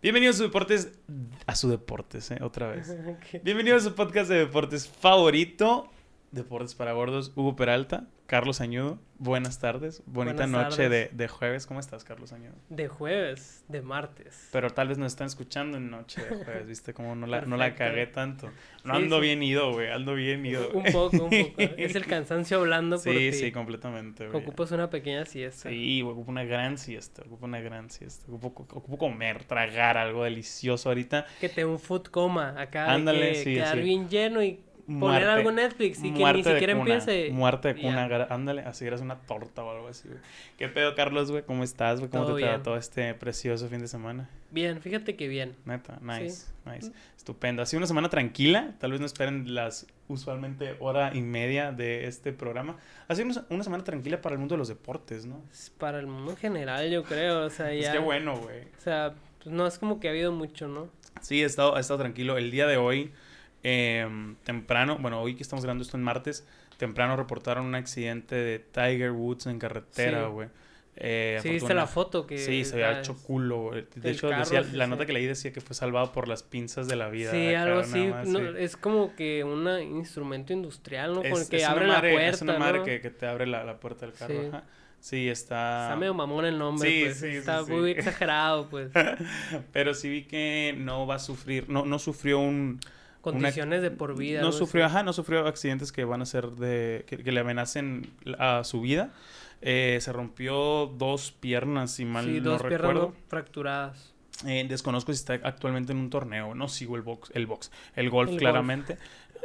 Bienvenidos a su deportes. A su deportes, ¿eh? Otra vez. Bienvenidos a su podcast de deportes favorito. Deportes para gordos. Hugo Peralta, Carlos Añudo. Buenas tardes. Bonita Buenas noche de, tardes. de jueves. ¿Cómo estás, Carlos Añudo? De jueves, de martes. Pero tal vez nos están escuchando en noche de jueves, ¿viste? Como no la, no la cagué tanto. No Sí, ando sí. bien ido, güey. Ando bien ido. Un poco, un poco. Es el cansancio hablando por Sí, ti. sí, completamente, güey. Ocupas una pequeña siesta. Sí, güey, ocupo una gran siesta, ocupo una gran siesta. Ocupo, ocupo comer, tragar algo delicioso ahorita. Que te un food coma acá. Ándale, que sí, Quedar bien lleno y poner algo en Netflix y que ni siquiera cuna, empiece. Muerte de cuna, ándale, así eras una torta o algo así, güey. ¿Qué pedo, Carlos, güey? ¿Cómo estás, güey? ¿Cómo Todo te trató este precioso fin de semana? Bien, fíjate que bien. Neta, nice, nice. Mm. Estupendo. Ha sido una semana tranquila. Tal vez no esperen las usualmente hora y media de este programa. Ha sido una- semana tranquila para el mundo de los deportes, ¿no? Es Para el mundo en general, yo creo. O sea, ya. qué bueno, güey. O sea, pues no es como que ha habido mucho, ¿no? Sí, he estado, he estado tranquilo. El día de hoy, em, temprano, bueno, hoy que estamos grabando esto en martes, temprano reportaron un accidente de Tiger Woods en carretera, Sí. güey. Eh, Sí, viste la foto que. Sí, se había hecho culo. De hecho, carro, decía, sí, la sí. nota que leí decía que fue salvado por las pinzas de la vida. Sí, algo así. más, no, sí. Es como que un instrumento industrial, ¿no? Es, que es abre la puerta. es una madre ¿no? que, que te abre la, la puerta del carro. Sí. ajá. Sí, está... Está medio mamón el nombre, Sí, pues. sí, sí, Está muy exagerado, pues. Pero sí vi que no va a sufrir, no, no sufrió un... Condiciones de por vida. no sufrió, así. ajá, no sufrió accidentes que van a ser de... que, que le amenacen a su vida. Eh, se rompió dos piernas, si mal Sí, no dos piernas recuerdo. no fracturadas. Eh, desconozco si está actualmente en un torneo. No sigo el box, el box, el golf El golf. claramente.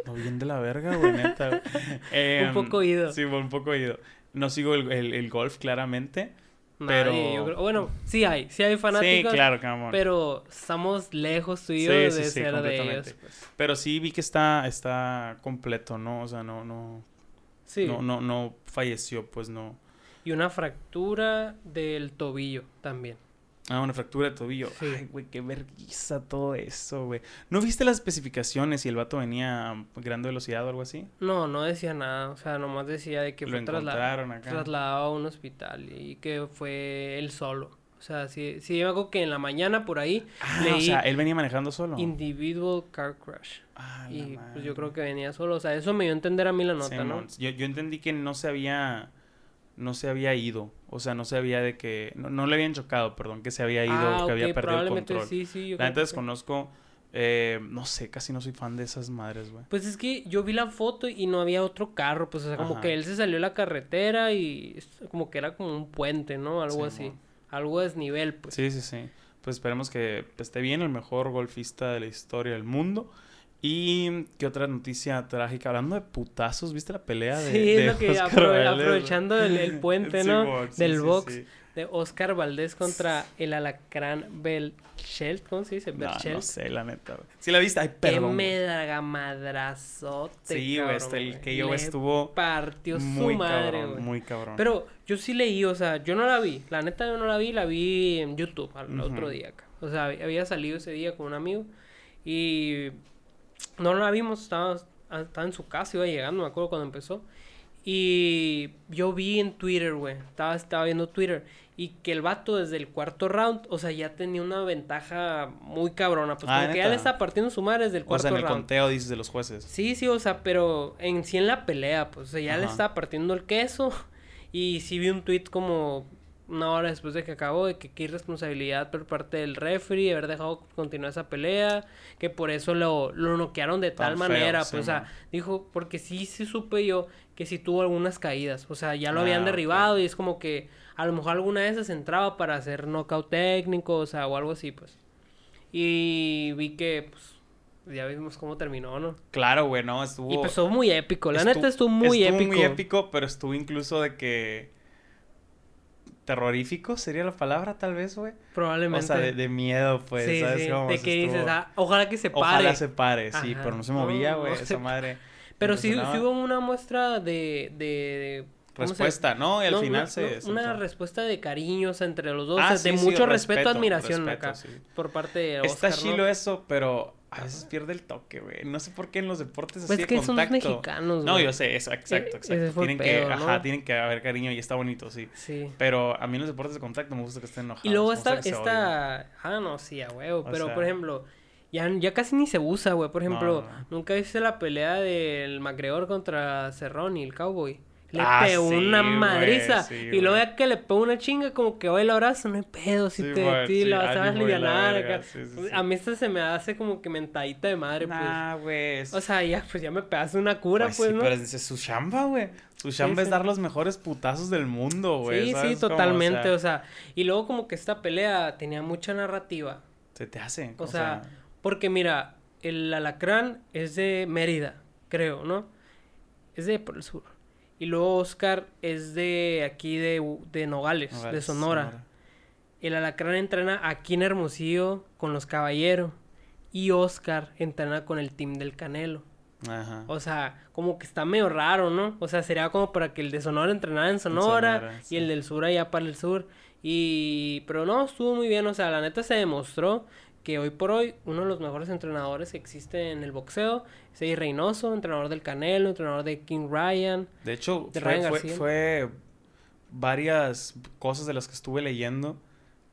No bien de la verga, güey, neta. Em, Un poco ido. Sí, un poco ido. No sigo el, el- el golf claramente. Nadie, pero- yo creo- Bueno, sí hay. Sí hay fanáticos. sí, claro. Pero estamos lejos tú y yo Sí, de sí, ser de ellos. pues. Pero sí vi que está, está completo, ¿no? O sea, no, no, Sí. no, no, no falleció, pues no. Y una fractura del tobillo también. Ah, una fractura de tobillo. Sí. Ay, güey, qué vergüenza todo eso, güey. ¿No viste las especificaciones y el vato venía a gran velocidad o algo así? No, no decía nada. O sea, nomás decía de que Lo fue trasla- encontraron acá. trasladado a un hospital y que fue él solo. O sea, sí, sí, yo acuerdo que en la mañana por ahí Ah, o sea, él venía manejando solo. individual car crash. Ah, Y pues yo creo que venía solo. O sea, eso me dio a entender a mí la nota, ¿no? Yo, yo entendí que no se había no se había ido, o sea, no se había de que no, no le habían chocado, perdón, que se había ido, Ah, que había perdido el control. sí, sí. La yo neta desconozco eh, no sé, casi no soy fan de esas madres, güey. Pues es que yo vi la foto y no había otro carro, pues o sea, como Ajá. que él se salió a la carretera y como que era como un puente, ¿no? Algo así. Algo a desnivel, pues. Sí, sí, sí. Pues esperemos que esté bien el mejor golfista de la historia del mundo. Y qué otra noticia trágica, hablando de putazos, ¿viste la pelea de, Sí, es de lo que Oscar aprove- Valdez? aprovechando el, el puente, ¿no? Del sí, box de Oscar Valdés contra el alacrán Belchelt, ¿cómo se dice? No, Belchelt. no sé, la neta. Sí la viste, ay, Qué perdón. güey. mega madrazote, Sí, güey, este, el que yo estuvo partió muy su madre, cabrón, güey. muy cabrón. Pero yo sí leí, o sea, yo no la vi. La neta yo no la vi, la vi en YouTube al otro día acá. O sea, había salido ese día con un amigo y no la vimos, estaba, estaba en su casa, iba llegando, me acuerdo cuando empezó. Y yo vi en Twitter, güey, estaba, estaba viendo Twitter y que el vato desde el cuarto round, o sea, ya tenía una ventaja muy cabrona. Pues Ah, como que ya le estaba partiendo su madre desde el o cuarto sea, en el round. conteo dices de los jueces. Sí, sí, o sea, pero en sí en la pelea, pues, o sea, ya le estaba partiendo el queso. Y sí vi un tweet como una hora después de que acabó, de que qué irresponsabilidad por parte del referee, haber dejado continuar esa pelea, que por eso lo, lo noquearon de Tan tal feo, manera, sí, pues, o sea, dijo, porque sí, sí supe yo que sí tuvo algunas caídas, o sea, ya lo habían Ah, ok. derribado y es como que a lo mejor alguna de esas entraba para hacer knockout técnico, o sea, o algo así, pues. Y vi que, pues, ya vimos cómo terminó, ¿no? Claro, güey, no, estuvo... Y pues estuvo muy épico. La estu- neta estuvo muy estuvo épico. muy épico, pero estuvo incluso de que... Terrorífico sería la palabra, tal vez, güey. O Probablemente. sea, de, de miedo, pues, sí, ¿sabes sí. cómo? De O sea, que dices, ah, ojalá que se pare. Ojalá se pare, sí, pero no se movía, No, güey, no esa madre. Pero sí, hubo una muestra de... de, de- ¿cómo se- Respuesta, ¿no? Y al No, final no, se... una respuesta de cariños entre los dos, Ah, o sea, de mucho respeto, respeto, admiración respeto, acá por parte de Está Oscar, ¿no? chilo eso, pero a veces pierde el toque, güey. No sé por qué en los deportes Pues así es que de son contacto. mexicanos, no, yo sé, eso, exacto, exacto. ese tienen pedo, que, ¿no? ajá, tienen que haber cariño y está bonito, sí. Sí. Pero a mí en los deportes de contacto me gusta que estén enojados. Y luego gusta esta, ah, no, sí, a huevo, pero sea- por ejemplo, ya, ya casi ni se usa, güey. Por ejemplo, no, no. nunca viste la pelea del McGregor contra Cerrone, el cowboy. Le Ah, pegó sí, una güey, madriza. sí, y luego güey. ya que le pegó una chinga, como que hoy el abrazo, no hay pedo. Si Sí, te güey, ti la vas a la sí, sí. A mí esta se me hace como que mentadita de madre, Nah, güey. es- pues. O sea, ya, pues ya me pegaste una cura, Pues pues, sí, ¿no? pero es, su chamba, güey. Su chamba es dar los mejores putazos del mundo, güey. Sí, ¿sabes sí, cómo? totalmente, O o sea, y luego como que esta pelea tenía mucha narrativa. se te hace. O, sea, porque mira, el alacrán es de Mérida, creo, ¿no? Es de por el sur. Y luego Oscar es de aquí de, de Nogales, de Sonora. El alacrán entrena aquí en Hermosillo con los caballeros. Y Oscar entrena con el team del Canelo. Ajá. O sea, como que está medio raro, ¿no? O sea, sería como para que el de Sonora entrenara en Sonora, Sonora, y sí. el del sur allá para el sur. Y... Pero no, estuvo muy bien. O sea, la neta se demostró que hoy por hoy uno de los mejores entrenadores que existe en el boxeo es Eddie Reynoso, entrenador del Canelo, entrenador de King Ryan. De hecho, de fue, Ryan fue, varias cosas de las que estuve leyendo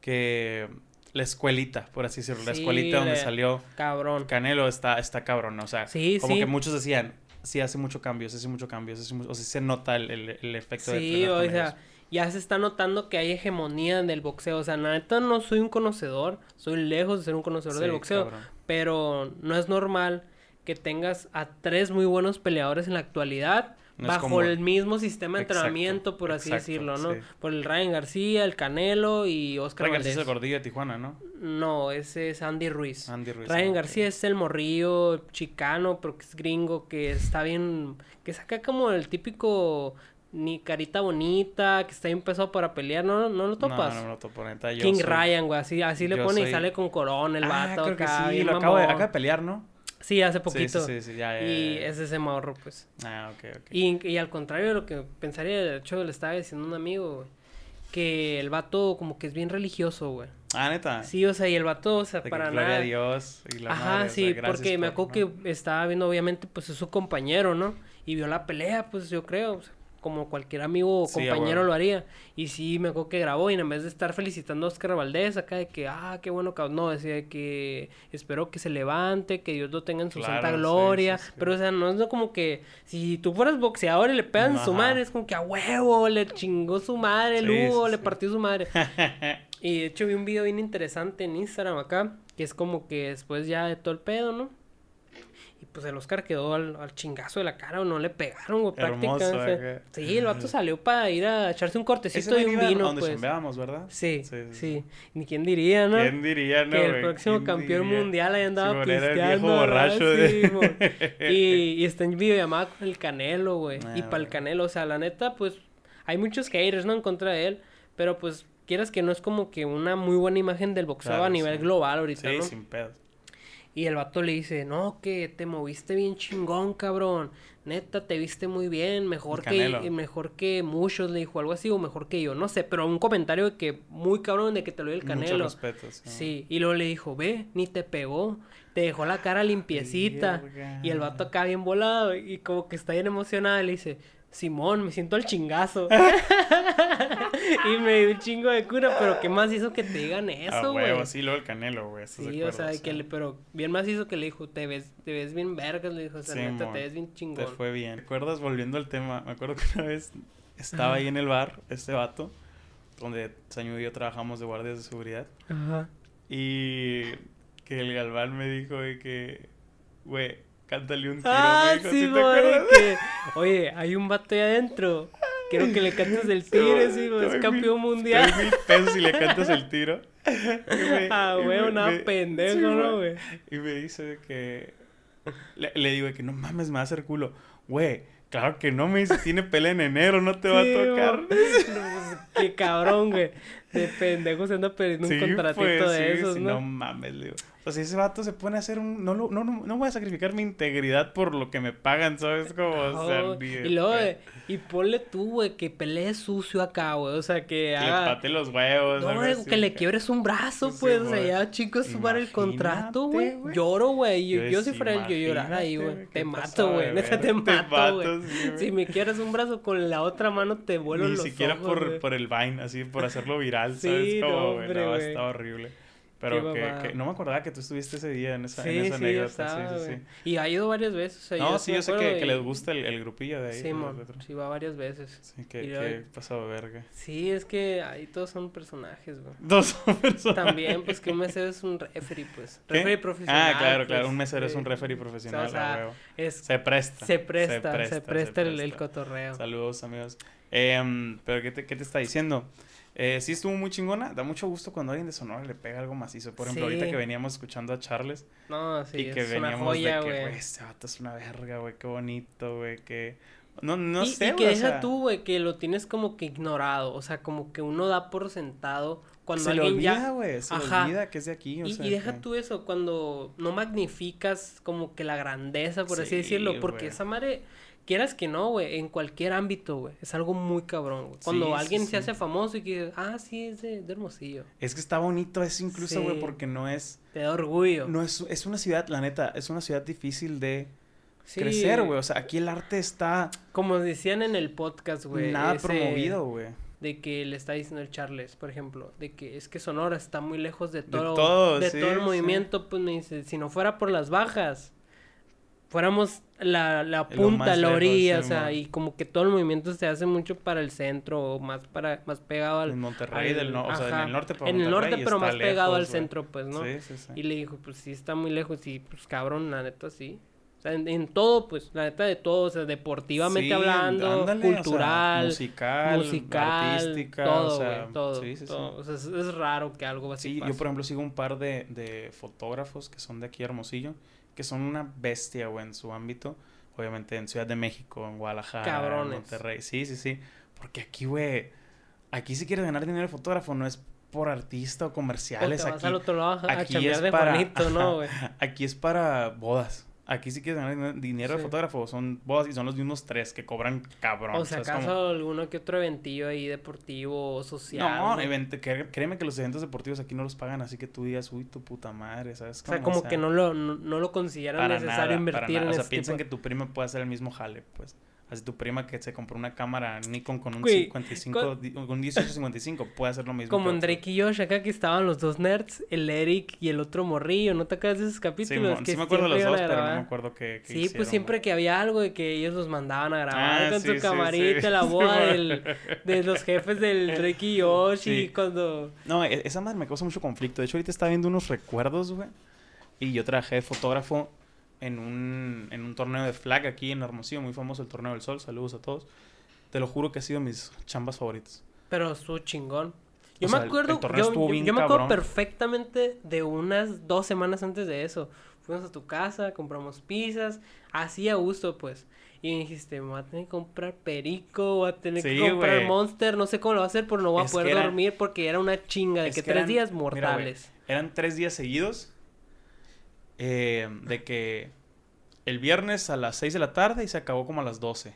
que la escuelita, por así decirlo, la Sí, escuelita donde salió Cabrón. Canelo está, está cabrón, o sea, Sí, como sí. que muchos decían, sí hace mucho cambio, sí hace mucho cambio, sí hace mu- o sea, sí se nota el, el, el efecto de Sí, entrenar o sea, ellos. Ya se está notando que hay hegemonía del boxeo. O sea, neta no soy un conocedor, soy lejos de ser un conocedor del boxeo. cabrón. pero no es normal que tengas a tres muy buenos peleadores en la actualidad No bajo el mismo sistema de Exacto, entrenamiento, por así exacto, decirlo, ¿no? sí. Por el Ryan García, el Canelo y Oscar Ryan García es el gordillo de Tijuana, ¿no? No, ese es Andy Ruiz. Andy Ruiz. Ryan. García es el morrillo chicano, pero que es gringo, que está bien, que saca como el típico ni carita bonita, que está bien pesado para pelear, ¿no, no lo topas? No, no lo topo, neta. yo King soy- Ryan, güey, así, así le pone soy- y sale con corona el Ah, vato creo que acá, sí, bien lo acabo de, acaba de pelear, ¿no? Sí, hace poquito. Sí, sí, sí, ya, ya, Y ya, es ese morro, pues. Ah, ok, ok. Y, y al contrario de lo que pensaría, de hecho, le estaba diciendo a un amigo, güey, que el vato como que es bien religioso, güey. Ah, neta. Sí, o sea, y el vato, o sea, De que para gloria nada. a Dios y la Ajá, madre, o sea, sí, porque me acuerdo ¿no? que estaba viendo, obviamente, pues es su compañero, ¿no? Y vio la pelea, pues yo creo, o sea, como cualquier amigo o Sí, compañero lo haría. Y sí, me acuerdo que grabó y en vez de estar felicitando a Oscar Valdés acá de que, ah, qué bueno, cabrón, no, decía de que espero que se levante, que Dios lo tenga en su Claro, santa gloria. sí, sí. Pero, o sea, no es no como que si tú fueras boxeador y le pegan su madre, es como que a huevo, le chingó su madre, el Hugo, le partió su madre. Y de hecho vi un video bien interesante en Instagram acá, que es como que después ya de todo el pedo, ¿no? Y pues el Oscar quedó al, al chingazo de la cara o no le pegaron, güey, prácticamente. acá. Sí, el vato salió para ir a echarse un cortecito y un vino, donde pues. Sí, Sí, sí, sí, Ni quién diría, ¿no? ¿Quién diría, no, que el próximo ¿Quién campeón diría? mundial ahí andaba pisteando. borracho de- Sí, y, y está en videollamada con el Canelo, güey. Ah, y para el. Canelo, o sea, la neta, pues, hay muchos haters, ¿no? En contra de él. Pero pues, quieras que no es como que una muy buena imagen del boxeo Claro, a nivel sí. global ahorita, Sí, ¿no? sin pedos. Y el vato le dice, no, que te moviste bien chingón, cabrón. Neta, te viste muy bien, mejor que, mejor que muchos, le dijo algo así, o mejor que yo, no sé, pero un comentario de que muy cabrón de que te lo dio el Canelo. Sí. Sí, y luego le dijo, ve, ni te pegó, te dejó la cara limpiecita. Y el vato acá bien volado, y como que está bien emocionado, le dice, Simón, me siento al chingazo. y me dio un chingo de cura, pero ¿qué más hizo que te digan Ah, eso, huevo, güey? sí, luego el Canelo, güey. ¿estás de Sí, o sea, que le, pero bien más hizo que le dijo, te ves, te ves bien vergas, le dijo, o sea, Sí, neta, te ves bien Te chingón. fue bien. ¿Te acuerdas, volviendo al tema? Me acuerdo que una vez estaba ahí en el bar, este vato, donde Sañu y yo trabajamos de guardias de seguridad. Ajá. Y que el Galván me dijo de que, güey, cántale un tiro, Ah, me dijo, sí, ¿sí te güey, acuerdas? que, oye, hay un vato ahí adentro. Quiero que le cantes el tigre, sí, güey, Te es campeón mil- mundial. te mil pesos si le cantas el tiro. Me- Ah, güey, me- pendejo, sí, ¿no, güey? Y me dice que... Le, le digo que no mames, me va a hacer culo. Güey, claro que no, me dice, tiene pelea en enero, no te va a Sí, tocar. No, pues, qué cabrón, güey. de pendejo se anda perdiendo un contratito pues, de esos, ¿no? No mames, digo. O sea, ese vato se pone a hacer un... No, no, no, no voy a sacrificar mi integridad por lo que me pagan, ¿sabes? Como, o sea, Y luego, y ponle tú, güey, que pelees sucio acá, güey. O sea, que haga... Le pate los huevos. No, güey, que le quiebres un brazo, pues. o sea, ya, chicos, sumar el contrato, güey. Lloro, güey. Yo, yo, si fuera el yo llorar ahí, güey. Te mato, güey. Neta, te mato, güey. Si me quieres un brazo con la otra mano, te vuelo los ojos, Ni siquiera por, por el Vine, así, por hacerlo viral, ¿sabes? Sí, Como, güey, no, está horrible. Pero que, no me acordaba que tú estuviste ese día en esa, en esa sí, anécdota. sí, sí, sí. Y ha ido varias veces. no, sí, yo sé que, que, les gusta el, el, grupillo de ahí. Sí, sí, va varias veces. Sí, que, que pasado verga. Sí, es que ahí todos son personajes, güey. Dos son personajes. También, pues que un mesero es un referee, pues. Referee profesional. Ah, claro, claro. Pues, un mesero es un referee profesional, o sea, es, se presta. Se presta, se presta, se presta, el, el, cotorreo. Saludos, amigos. Eh, pero, ¿qué te, ¿qué te está diciendo? Eh, sí estuvo muy chingona. Da mucho gusto cuando alguien de Sonora le pega algo macizo. Por ejemplo, ahorita que veníamos escuchando a Charles. No, sí, y que es veníamos una joya, de que, güey, este vato es una verga, güey, qué bonito, güey, que... No, no sé, Y que deja tú, güey, que lo tienes como que ignorado. O sea, como que uno da por sentado cuando se alguien le olvida, ya... güey, se le olvida que es de aquí, o y, sea, y deja que... tú eso, cuando no magnificas como que la grandeza, por así Sí, decirlo. Porque esa madre quieras que no, güey, en cualquier ámbito, güey, es algo muy cabrón, güey. Cuando Sí, alguien sí. se hace famoso y que, ah, sí, es de, de Hermosillo, Es que está bonito eso incluso, güey, porque no es... te da orgullo. No es, es una ciudad, la neta, es una ciudad difícil de crecer, güey. O sea, aquí el arte está Como decían en el podcast, güey. nada ese promovido, güey. De que le está diciendo el Charles, por ejemplo, de que es que Sonora está muy lejos de todo, todo, de sí, todo el sí. movimiento, pues me dice, si no fuera por las bajas, fuéramos la, la punta, la orilla, o sea, y como que todo el movimiento se hace mucho para el centro o más para más pegado al En Monterrey al- del no, o sea, en el norte, pero en el norte, pero más pegado al centro, pues, ¿no? Sí, sí, sí. Y le dijo, pues sí, está muy lejos y pues cabrón, la neta sí. O sea, en, en todo, pues, la neta de todo, o sea, deportivamente Sí, hablando, ándale, o sea, cultural, musical, musical, artística, todo, o sea, güey, todo, sí, sí, todo. O sea, es, es raro que algo así Sí, yo pase. por ejemplo sigo un par de, de fotógrafos que son de aquí Hermosillo, que son una bestia, güey, en su ámbito. Obviamente en Ciudad de México, en Guadalajara, en. Monterrey. Sí, sí, sí. Porque aquí, güey, aquí si quieres ganar dinero de fotógrafo no es por artista o O te comerciales. vas Aquí, al otro lado a, a aquí chambear es de para- Juanito, ¿no, güey? aquí es para bodas. Aquí si quieres ganar din- dinero de Sí. fotógrafo son bodas y son los mismos tres que cobran cabrón. O sea, acaso como- alguno que otro eventillo ahí deportivo o social. No, ¿no? event- créeme que los eventos deportivos aquí no los pagan, así que tú digas, uy, tu puta madre, ¿sabes? O sea, como que no lo, no, no lo consideran para necesario nada, para invertir nada. en O sea, piensan tipo que tu prima puede hacer el mismo jale, pues. Así tu prima que se compró una cámara Nikon con un Güey, 55, con- un 1855 puede hacer lo mismo. Como en. Drake y Josh, acá que estaban los dos nerds, el Eric y el otro morrillo, ¿no te acuerdas de esos Sí, capítulos? mo- que sí me acuerdo de los dos, pero no me acuerdo Sí, hicieron, pues siempre güey. que había algo de que ellos los mandaban a grabar Ah, con sí, su sí, camarita, sí. la Sí, boda del, de los jefes del Drake y Josh y Sí. cuando... No, e- esa madre me causa mucho conflicto. De hecho, ahorita estaba viendo unos recuerdos, güey. Y yo trabajé de fotógrafo en un, en un torneo de flag aquí en Hermosillo, muy famoso el Torneo del Sol. Saludos a todos. Te lo juro que ha sido mis chambas favoritas. Pero estuvo chingón. Yo O me sea, el- acuerdo, el torneo yo, yo- yo me acuerdo perfectamente de unas dos semanas antes de eso. Fuimos a tu casa, compramos pizzas, así a gusto, pues. Y me dijiste, me voy a tener que comprar perico, voy a tener Sí, que comprar güey. monster, no sé cómo lo voy a hacer, pero no voy a Es poder que era- dormir porque era una chinga de que, que tres eran- días mira, güey, mortales. Eran tres días seguidos. Eh, de que el viernes a las 6 de la tarde y se acabó como a las 12.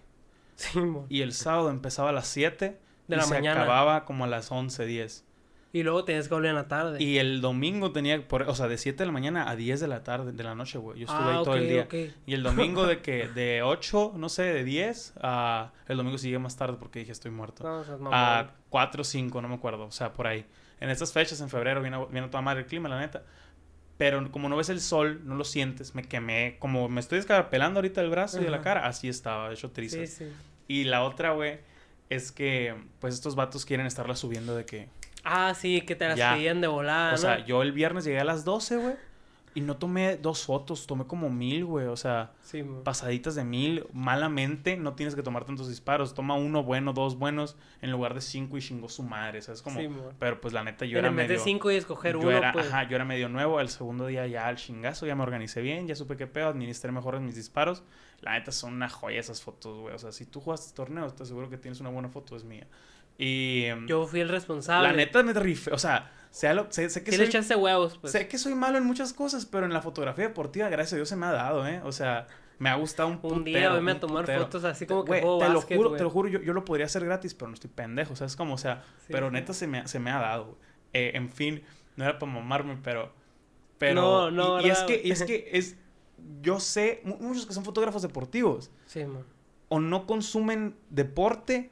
Sí, mo. Y el sábado empezaba a las 7 De y la se mañana. acababa como a las 11, 10. Y luego tenías que volver en la tarde. Y el domingo tenía, por, o sea, de 7 de la mañana a 10 de la tarde, de la noche, güey. Yo estuve ah, ahí todo el día. ok. Y el domingo de que, de 8, no sé, de 10 a... El domingo llegué más tarde porque dije estoy muerto. No, seas mamón. A 4 o 5, no me acuerdo. O sea, por ahí. En estas fechas, en febrero, viene, viene a toda madre el clima, la neta. Pero como no ves el sol, no lo sientes, me quemé. Como me estoy descarapelando ahorita el brazo y de la cara, así estaba, hecho trizas. Sí, sí. Y la otra, güey, es que, pues estos vatos quieren estarla subiendo de que... Ah, sí, que te las Ya. pedían de volada, o ¿no? sea, yo el viernes llegué a las 12, güey. Y no tomé dos fotos, tomé como mil, güey. O sea, Sí, pasaditas de mil. Malamente no tienes que tomar tantos disparos. Toma uno bueno, dos buenos, en lugar de cinco y chingó su madre. ¿Sabes? Como, Sí, pero pues la neta yo en era vez medio... de cinco y escoger yo uno, era, pues. ajá, yo era medio nuevo. El segundo día ya al chingazo, ya me organicé bien, ya supe qué pedo, administré mejor mis disparos. La neta son una joya esas fotos, güey. O sea, si tú jugaste torneos, te aseguro que tienes una buena foto, es mía. Y em, Yo fui el responsable. la neta me rifé, o sea, sea lo- sé, sé que soy, echaste huevos, pues. sé que soy malo en muchas cosas, pero en la fotografía deportiva, gracias a Dios, se me ha dado, ¿eh? O sea, me ha gustado un Un día putero, venme a tomar putero. fotos así como que juego te lo juro, te lo juro, yo, yo lo podría hacer gratis, pero no estoy pendejo, ¿sabes? Como, o sea, Sí, pero sí. neta se me, se me ha dado. Eh, en fin, no era para mamarme, pero... pero No, no, y, y es ¿verdad, que, y es que es... Yo sé, mu- muchos que son fotógrafos deportivos, Sí, man. o no consumen deporte,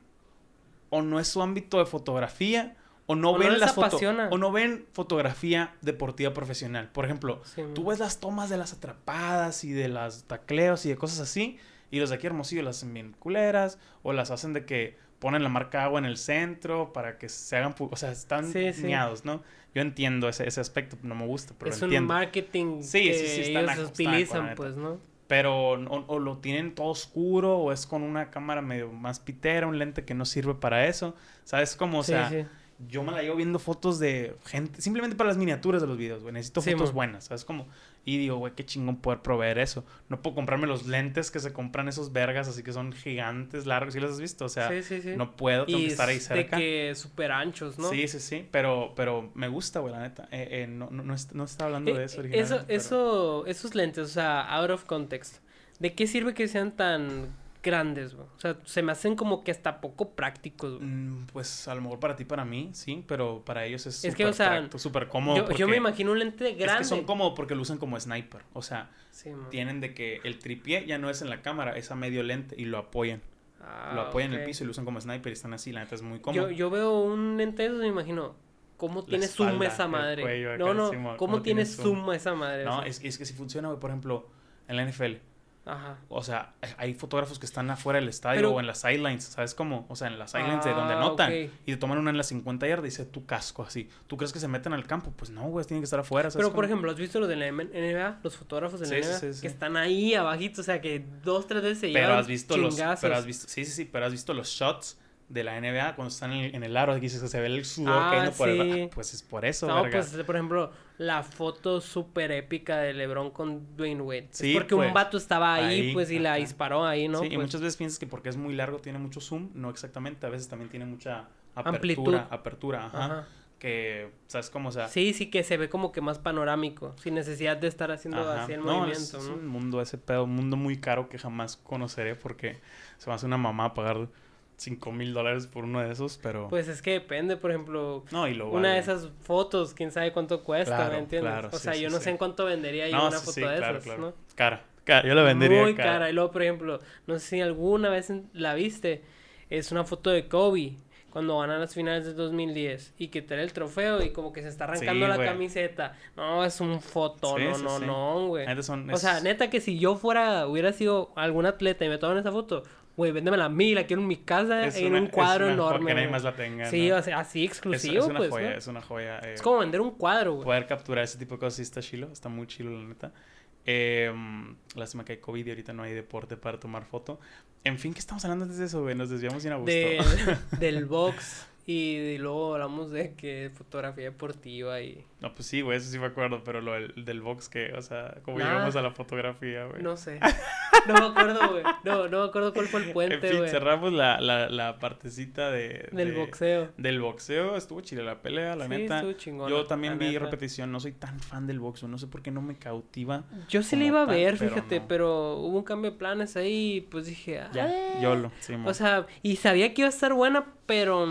o no es su ámbito de fotografía, o no O ven las o no ven fotografía deportiva profesional. Por ejemplo, Sí, tú ves las tomas de las atrapadas y de las tacleos y de cosas así, y los de aquí Hermosillo las hacen bien culeras, o las hacen de que ponen la marca agua en el centro para que se hagan, o sea, están Sí, ¿no? Yo entiendo ese, ese aspecto, no me gusta, pero es lo un entiendo. marketing Sí, que sí, sí, está ellos naco, está naco, la utilizan, pues, ¿no? Pero o, o lo tienen todo oscuro o es con una cámara medio más pitera, un lente que no sirve para eso. ¿Sabes cómo? O sea, sí. Yo me la llevo viendo fotos de gente, simplemente para las miniaturas de los videos, güey. Necesito Sí, fotos buenas, ¿sabes cómo? Y digo, güey, qué chingón poder proveer eso. No puedo comprarme los lentes que se compran esos vergas, así que son gigantes, largos, ¿sí los has visto? O sea, sí, sí, sí. no puedo, tengo y que estar ahí cerca. de que súper anchos, ¿no? Sí, sí, sí, pero, pero me gusta, güey, la neta. Eh, eh, no, no, no, no estaba hablando de Eh, eso eh, originalmente. eso, pero- eso, esos lentes, o sea, out of context. ¿De qué sirve que sean tan grandes, güey? O sea, se me hacen como que hasta poco prácticos, güey. Mm, Pues a lo mejor para ti, para mí, sí, pero para ellos es Es súper o sea, súper cómodo. Yo, yo me imagino un lente Es grande. que son cómodos porque lo usan como sniper. O sea, Sí, tienen de que el tripié ya no es en la cámara, es a medio lente y lo apoyan. Ah, lo apoyan en ok. el piso y lo usan como sniper y están así, la neta es muy cómodo. Yo, yo veo un lente de esos y me imagino, ¿cómo tiene zoom esa madre? cuello no, no, ¿cómo, ¿cómo tiene tiene zoom, zoom? esa madre? No, O sea, es, es que si funciona, güey, por ejemplo, en la NFL. Ajá. O sea, hay fotógrafos que están afuera del estadio Pero- o en las sidelines, ¿sabes cómo? O sea, en las sidelines de donde Ah, anotan. ok. Y te toman una en las 50 yardas y dice tu casco así. ¿Tú crees que se meten al campo? Pues no, güey, tienen que estar afuera. ¿sabes Pero, por ejemplo, ¿has visto los de la NBA? Los fotógrafos de la Sí, NBA sí, sí. que están ahí abajito, o sea, que dos, tres veces se Pero llevan has visto los. chingazos. Pero has visto, sí, sí, sí, pero has visto los shots de la NBA cuando están en el, en el aro. Que se ve el sudor Ah, cayendo por el. ah, Pues es por eso, No, verga. pues, por ejemplo, la foto súper épica de LeBron con Dwayne Wade. Sí, es porque pues, un vato estaba ahí, ahí, pues, y la disparó ahí, ¿no? sí, y Pues, muchas veces piensas que porque es muy largo tiene mucho zoom. No exactamente. A veces también tiene mucha apertura. Amplitud. Apertura, ajá. Ajá. Que, ¿sabes cómo? O sea. Sí, sí que se ve como que más panorámico, sin necesidad de estar haciendo Ajá. así el No, movimiento, es, es ¿no? un mundo ese pedo, un mundo muy caro que jamás conoceré porque se me hace una mamá pagar 5 mil dólares por uno de esos, pero... Pues es que depende, por ejemplo, no, y lo una de vale. esas fotos, quién sabe cuánto cuesta, Claro, ¿me entiendes? claro, o sea, sí, yo no sí. sé en cuánto vendería yo No, una sí, foto sí, de claro, esas, claro. ¿no? Cara, cara, yo la vendería Muy cara. cara. Y luego, por ejemplo, no sé si alguna vez la viste, es una foto de Kobe cuando van a las finales de 2010 y que trae el trofeo y como que se está arrancando Sí, la güey. camiseta. No, es un foto, Sí, no, sí, no, no, güey. O sea, neta que si yo fuera, hubiera sido algún atleta y me toman esa foto, güey, véndemela a mí, la quiero en mi casa es en una- un cuadro es una enorme. Que nadie más la tenga. Sí, ¿no? o sea, así es, exclusivo, es una pues, joya, ¿no? es una joya. eh, Es como vender un cuadro, güey. Poder capturar ese tipo de cosas sí está chilo, está muy chilo, la neta. Eh, lástima que hay COVID y ahorita no hay deporte para tomar foto. En fin, ¿qué estamos hablando antes de eso, güey? Nos desviamos bien a gusto. de, del box y, luego hablamos de que fotografía deportiva y No, pues sí, güey, eso sí me acuerdo, pero lo del, del box que, o sea, como Nah. llegamos a la fotografía, güey. no sé. No me acuerdo, güey. No, no me acuerdo cuál fue el en puente, fin, güey. cerramos la, la, la partecita de... Del de- boxeo. Del boxeo, estuvo chile la pelea, la Sí, neta. estuvo chingona, Yo también vi neta. repetición, no soy tan fan del boxeo, no sé por qué no me cautiva. Yo sí le iba a ver, pero fíjate, no. pero hubo un cambio de planes ahí y pues dije, Ya, "Ah". YOLO, sí, O sea, y sabía que iba a estar buena, pero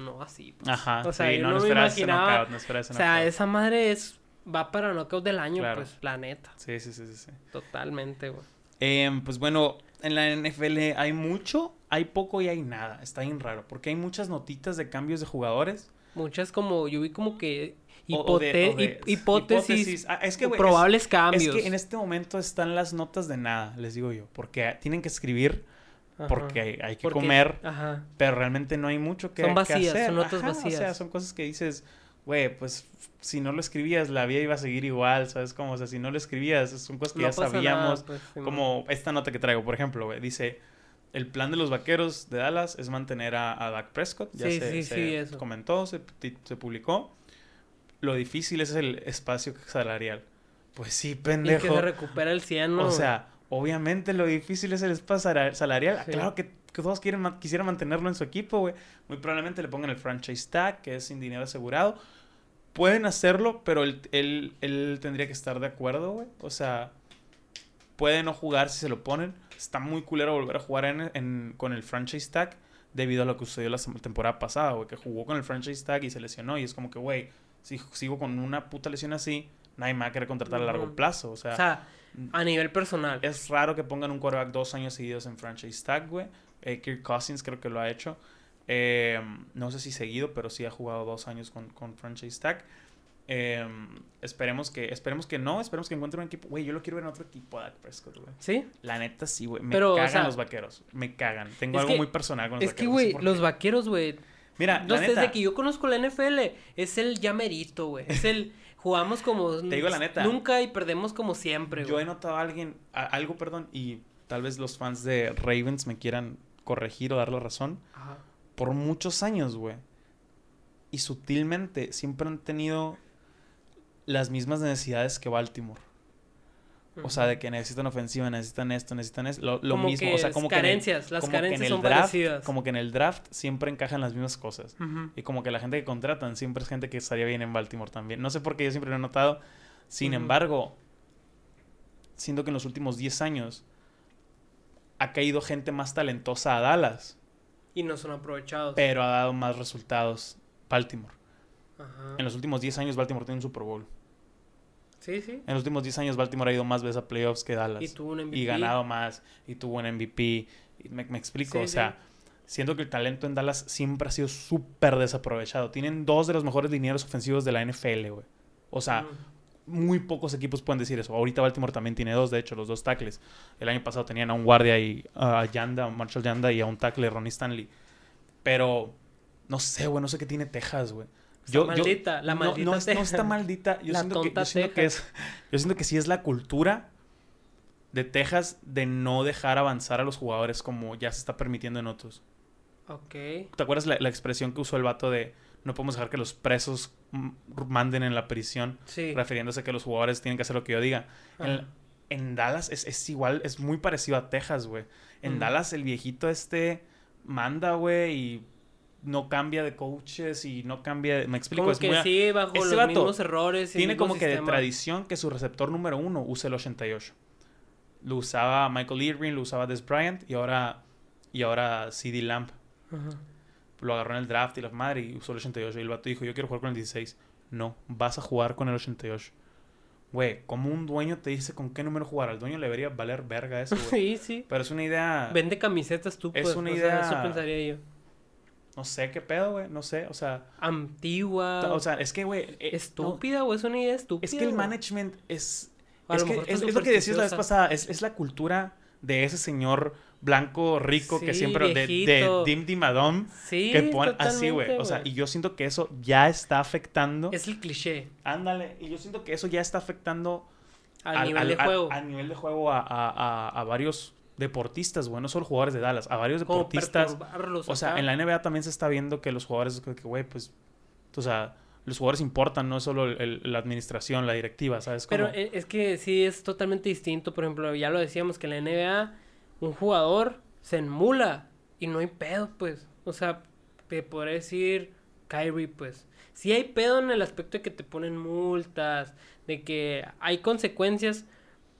no así. pues. Ajá, o sea, sí, yo no, no, no me imaginaba. knockout, no o sea, knockout. esa madre es va para knockout del año, Claro. pues, la neta. Sí, sí, sí, sí, sí. Totalmente, güey. Em, pues bueno, en la NFL hay mucho, hay poco y hay nada. Está bien raro, porque hay muchas notitas de cambios de jugadores. Muchas como, yo vi como que o- o de- hipote- o de- hipótesis, Ah, es que, probables es- cambios. Es que en este momento están las notas de nada, les digo yo, porque tienen que escribir, Ajá. porque hay, hay que Porque- comer, Ajá. pero realmente no hay mucho que, Son que vacías, hacer. son notas Ajá, O sea, vacías. son cosas que dices, güey, pues si no lo escribías, la vida iba a seguir igual, ¿sabes? Como, o sea, si no lo escribías, son cosas que No ya sabíamos. nada, pues, sí, como esta nota que traigo, por ejemplo, güey, dice, el plan de los vaqueros de Dallas es mantener a, a Dak Prescott. Ya Sí, se, sí, se eso. comentó, se, publicó. Lo difícil es el espacio salarial. Pues sí, Y que pendejo. se recupera el 100, ¿no? O sea, obviamente lo difícil es el espacio sala- salarial. Sí. Claro que que todos quieren, quisieran mantenerlo en su equipo, güey. Muy probablemente le pongan el franchise tag, que es sin dinero asegurado. Pueden hacerlo, pero él, él, él tendría que estar de acuerdo, güey. O sea, puede no jugar si se lo ponen. Está muy culero volver a jugar en, en- con el franchise tag debido a lo que sucedió la temporada pasada, güey. Que jugó con el franchise tag y se lesionó. Y es como que, güey, si sigo con una puta lesión así, nadie me va a querer contratar a largo plazo. O sea, O sea, a nivel personal. es raro que pongan un quarterback dos años seguidos en franchise tag, güey. Eh, Kirk Cousins creo que lo ha hecho. Eh, no sé si seguido, pero sí ha jugado dos años con, con franchise tag. Eh, esperemos que esperemos que no, esperemos que encuentre un equipo. Güey, yo lo quiero ver en otro equipo, Dak Prescott, güey. ¿Sí? La neta sí, güey. Me Pero, o cagan sea, los vaqueros. Me cagan. Tengo es algo que- muy personal con los Es que, vaqueros. no sé güey, los vaqueros, güey. Mira, No la sé, neta, desde que yo conozco la NFL, es el llamerito, güey. Es el. Jugamos como. Te digo la neta. Nunca y perdemos como siempre, yo güey. he notado a alguien, a- algo, perdón, y tal vez los fans de Ravens me quieran corregir o dar la razón. Ajá. por muchos años, güey. Y sutilmente siempre han tenido las mismas necesidades que Baltimore. O sea, de que necesitan ofensiva, necesitan esto, necesitan esto. Lo, lo Como mismo, que o sea, como que en el- carencias, las como que en carencias el son draft, parecidas. Como que en el draft siempre encajan las mismas cosas. Y como que la gente que contratan siempre es gente que estaría bien en Baltimore también. No sé por qué yo siempre lo he notado. Sin embargo, siento que en los últimos 10 años ha caído gente más talentosa a Dallas, Y no son aprovechados. pero ha dado más resultados Baltimore. Ajá. En los últimos 10 años Baltimore tiene un Super Bowl. Sí, sí. En los últimos 10 años Baltimore ha ido más veces a playoffs que Dallas. Y tuvo un MVP. Y ganado más. Y tuvo un MVP. Me, me explico. Sí, o sea, sí. siento que el talento en Dallas siempre ha sido súper desaprovechado. Tienen dos de los mejores linieros ofensivos de la NFL, güey. O sea, muy pocos equipos pueden decir eso. Ahorita Baltimore también tiene dos, de hecho, los dos tackles. El año pasado tenían a un guardia y a Yanda, a Marshall Yanda y a un tackle, Ronnie Stanley. Pero no sé, güey, no sé qué tiene Texas, güey. Está maldita, la no- maldita no, no está maldita. Yo La siento, que, yo siento que es. Texas. Yo siento que sí es la cultura de Texas de no dejar avanzar a los jugadores como ya se está permitiendo en otros. Ok. ¿Te acuerdas la, la expresión que usó el vato de no podemos dejar que los presos manden en la prisión? Sí. refiriéndose a que los jugadores tienen que hacer lo que yo diga. En, Dallas es, es igual, es muy parecido a Texas, güey. En. Dallas el viejito este manda, güey, y no cambia de coaches y no cambia, de- me explico, Como es que muy... sí, bajo ese los mismos errores. Tiene mismo como que de tradición que su receptor número uno use el 88. Lo usaba Michael Irving, lo usaba Des Bryant y ahora, y ahora CD Lamp. Lo agarró en el draft y la madre y usó el 88. Y el vato dijo, yo quiero jugar con el 16. No, vas a jugar con el 88. Güey, como un dueño te dice con qué número jugar, al dueño le debería valer verga eso, güey. Sí, sí. Pero es una idea, Vende camisetas tú, Es pues. una sea, idea- eso pensaría yo. No sé qué pedo, güey, no sé, o sea, Antigua. o sea, es que, güey, eh, estúpida, o es una idea estúpida. es que el güey. management es, A es, lo que, mejor es, está es lo que decías la vez pasada, es, es la cultura de ese señor blanco rico que siempre, de, de. Dim Dimadom, Sí, que pone así, güey, o sea, y yo siento que eso ya está afectando, Es el cliché. ándale, y yo siento que eso ya está afectando Al, nivel de juego. A, nivel de juego a, a- a- a varios deportistas, güey, no solo jugadores de Dallas, a varios deportistas. O sea, acá. en la NBA también se está viendo que los jugadores, que, güey, pues, o sea, los jugadores importan, no es solo el- el- la administración, la directiva, ¿sabes? Pero e- es que sí es totalmente distinto. Por ejemplo, ya lo decíamos que en la NBA un jugador se enmula y no hay pedo, pues. O sea, te podré decir Kyrie, pues. Sí hay pedo en el aspecto de que te ponen multas, de que hay consecuencias,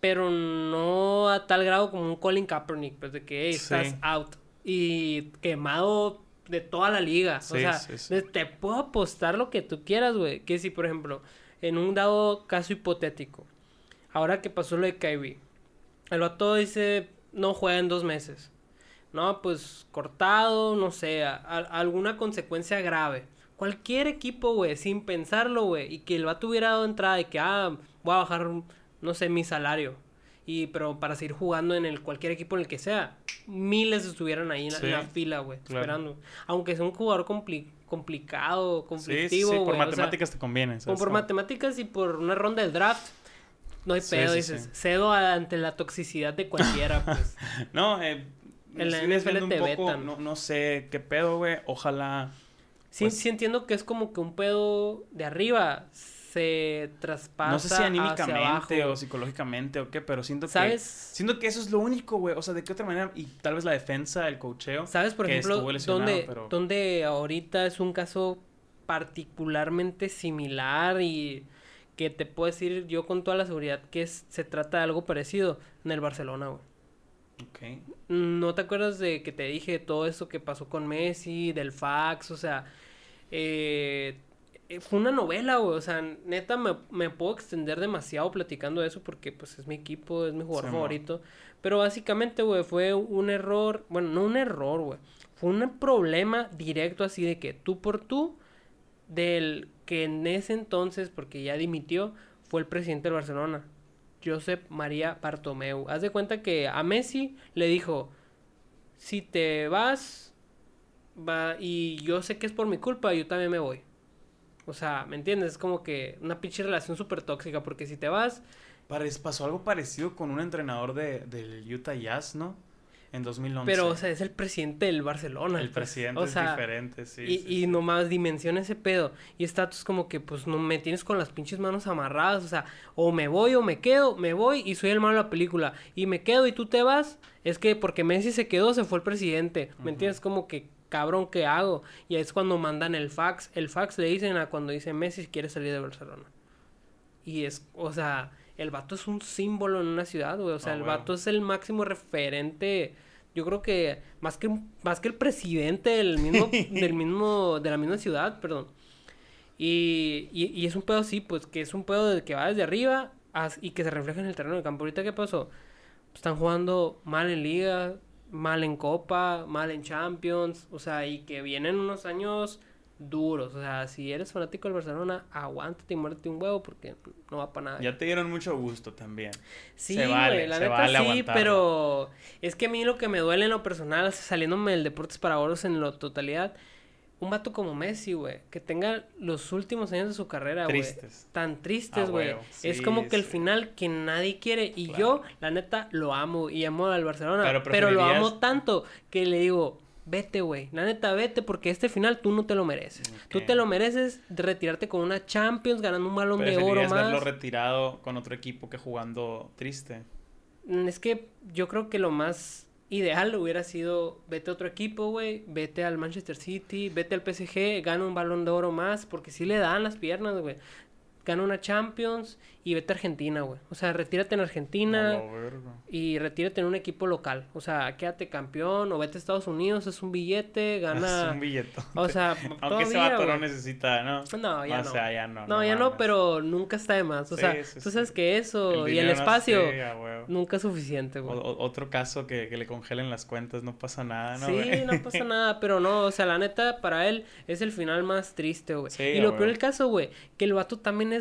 pero no a tal grado como un Colin Kaepernick, pues de que hey, Sí. estás out y quemado de toda la liga. Sí, o sea, sí, te puedo apostar lo que tú quieras, güey. Que si, por ejemplo, en un dado caso hipotético, ahora que pasó lo de Kyrie, el vato dice, no juega en dos meses. No, pues cortado, no sé, a- a- alguna consecuencia grave. Cualquier equipo, güey, sin pensarlo, güey, y que el vato hubiera dado entrada de que, ah, voy a bajar, no sé, mi salario. Y, pero para seguir jugando en el cualquier equipo en el que sea, miles estuvieran ahí en, la- en la fila, güey, claro. esperando. Aunque sea un jugador compli- complicado, sí, sí, conflictivo, sí, por o sea, matemáticas te conviene. ¿sabes? por matemáticas y por una ronda del draft, no hay pedo, dices. Cedo a- ante la toxicidad de cualquiera, pues. No, eh, En la NFL te vetan. No, no sé qué pedo, güey. Ojalá. Sí, Pues- sí entiendo que es como que un pedo de arriba. Se traspasa No sé si anímicamente o psicológicamente o qué, pero siento ¿Sabes? que siento que eso es lo único, güey. O sea, de qué otra manera y tal vez la defensa, el cocheo. ¿Sabes, por ejemplo, pero- dónde ahorita es un caso particularmente similar y que te puedo decir yo con toda la seguridad que es- se trata de algo parecido en el Barcelona, güey. Ok. ¿No te acuerdas de que te dije todo eso que pasó con Messi, del fax? O sea, eh, fue una novela, güey. O sea, neta, me, me puedo extender demasiado platicando de eso porque, pues, es mi equipo, es mi jugador Sí, favorito. Pero básicamente, güey, fue un error. Bueno, no un error, güey. Fue un problema directo así de que tú por tú, del que en ese entonces, porque ya dimitió, fue el presidente del Barcelona. Josep María Bartomeu. Haz de cuenta que a Messi le dijo, si te vas, va, y yo sé que es por mi culpa, yo también me voy. O sea, ¿me entiendes? Es como que una pinche relación súper tóxica, porque si te vas, pasó algo parecido con un entrenador de, del Utah Jazz, ¿no? En 2011. pero, o sea, es el presidente del Barcelona. el pues. presidente O es sea, diferente, sí. y, sí, y sí. nomás dimensiona ese pedo. Y estatus como que, pues, no me tienes con las pinches manos amarradas. O sea, o me voy o me quedo, me voy y soy el malo de la película. Y me quedo y tú te vas. Es que porque Messi se quedó, se fue el presidente. ¿Me entiendes? Como que, cabrón, ¿qué hago? Y es cuando mandan el fax. El fax le dicen a cuando dice Messi quiere salir de Barcelona. Y es, o sea, el vato es un símbolo en una ciudad, güey. O sea, Ah, el vato es el máximo referente. Yo creo que más que más que el presidente del mismo, del mismo, de la misma ciudad, perdón. Y, y, y es un pedo así, pues que es un pedo de que va desde arriba y que se refleja en el terreno de campo. Ahorita, ¿qué pasó? Están jugando mal en liga, mal en copa, mal en Champions, o sea, y que vienen unos años duros. O sea, si eres fanático del Barcelona, aguántate y muérete un huevo porque no va para nada. Ya te dieron mucho gusto también. Sí, Se vale, la se neta vale sí, aguantarlo. pero es que a mí lo que me duele en lo personal, saliéndome del Deportes para Oros en la totalidad, un vato como Messi, güey, que tenga los últimos años de su carrera, güey, Tristes. tan tristes, Ah, güey. huevo. es como que el sí. final que nadie quiere y Claro. yo, la neta, lo amo y amo al Barcelona, Pero pero, lo amo tanto que le digo, vete, güey, la neta, vete porque este final tú no te lo mereces. Tú te lo mereces de retirarte con una Champions, ganando un balón de oro más. verlo retirado con otro equipo que jugando triste. Mm, Es que yo creo que lo más ideal hubiera sido vete a otro equipo, güey, vete al Manchester City, vete al PSG, gana un balón de oro más, porque sí le dan las piernas, güey. Gana una Champions y vete a Argentina, güey. O sea, retírate en Argentina y retírate en un equipo local. O sea, quédate campeón o vete a Estados Unidos, es un billete, Es gana... un billete. O sea, Aunque ese vato no necesita, ¿no? No, ya O no. sea, ya no. No, ya no, pero nunca está de más. O Sí, sea, sí, tú sí. sabes que eso y el espacio sí, nunca es suficiente, O- güey. o- otro caso que, que le congelen las cuentas, no pasa nada, ¿no? sí, no pasa nada, pero no, o sea, la neta, para él es el final más triste, güey. Sí, y lo peor del caso, güey, que el vato también es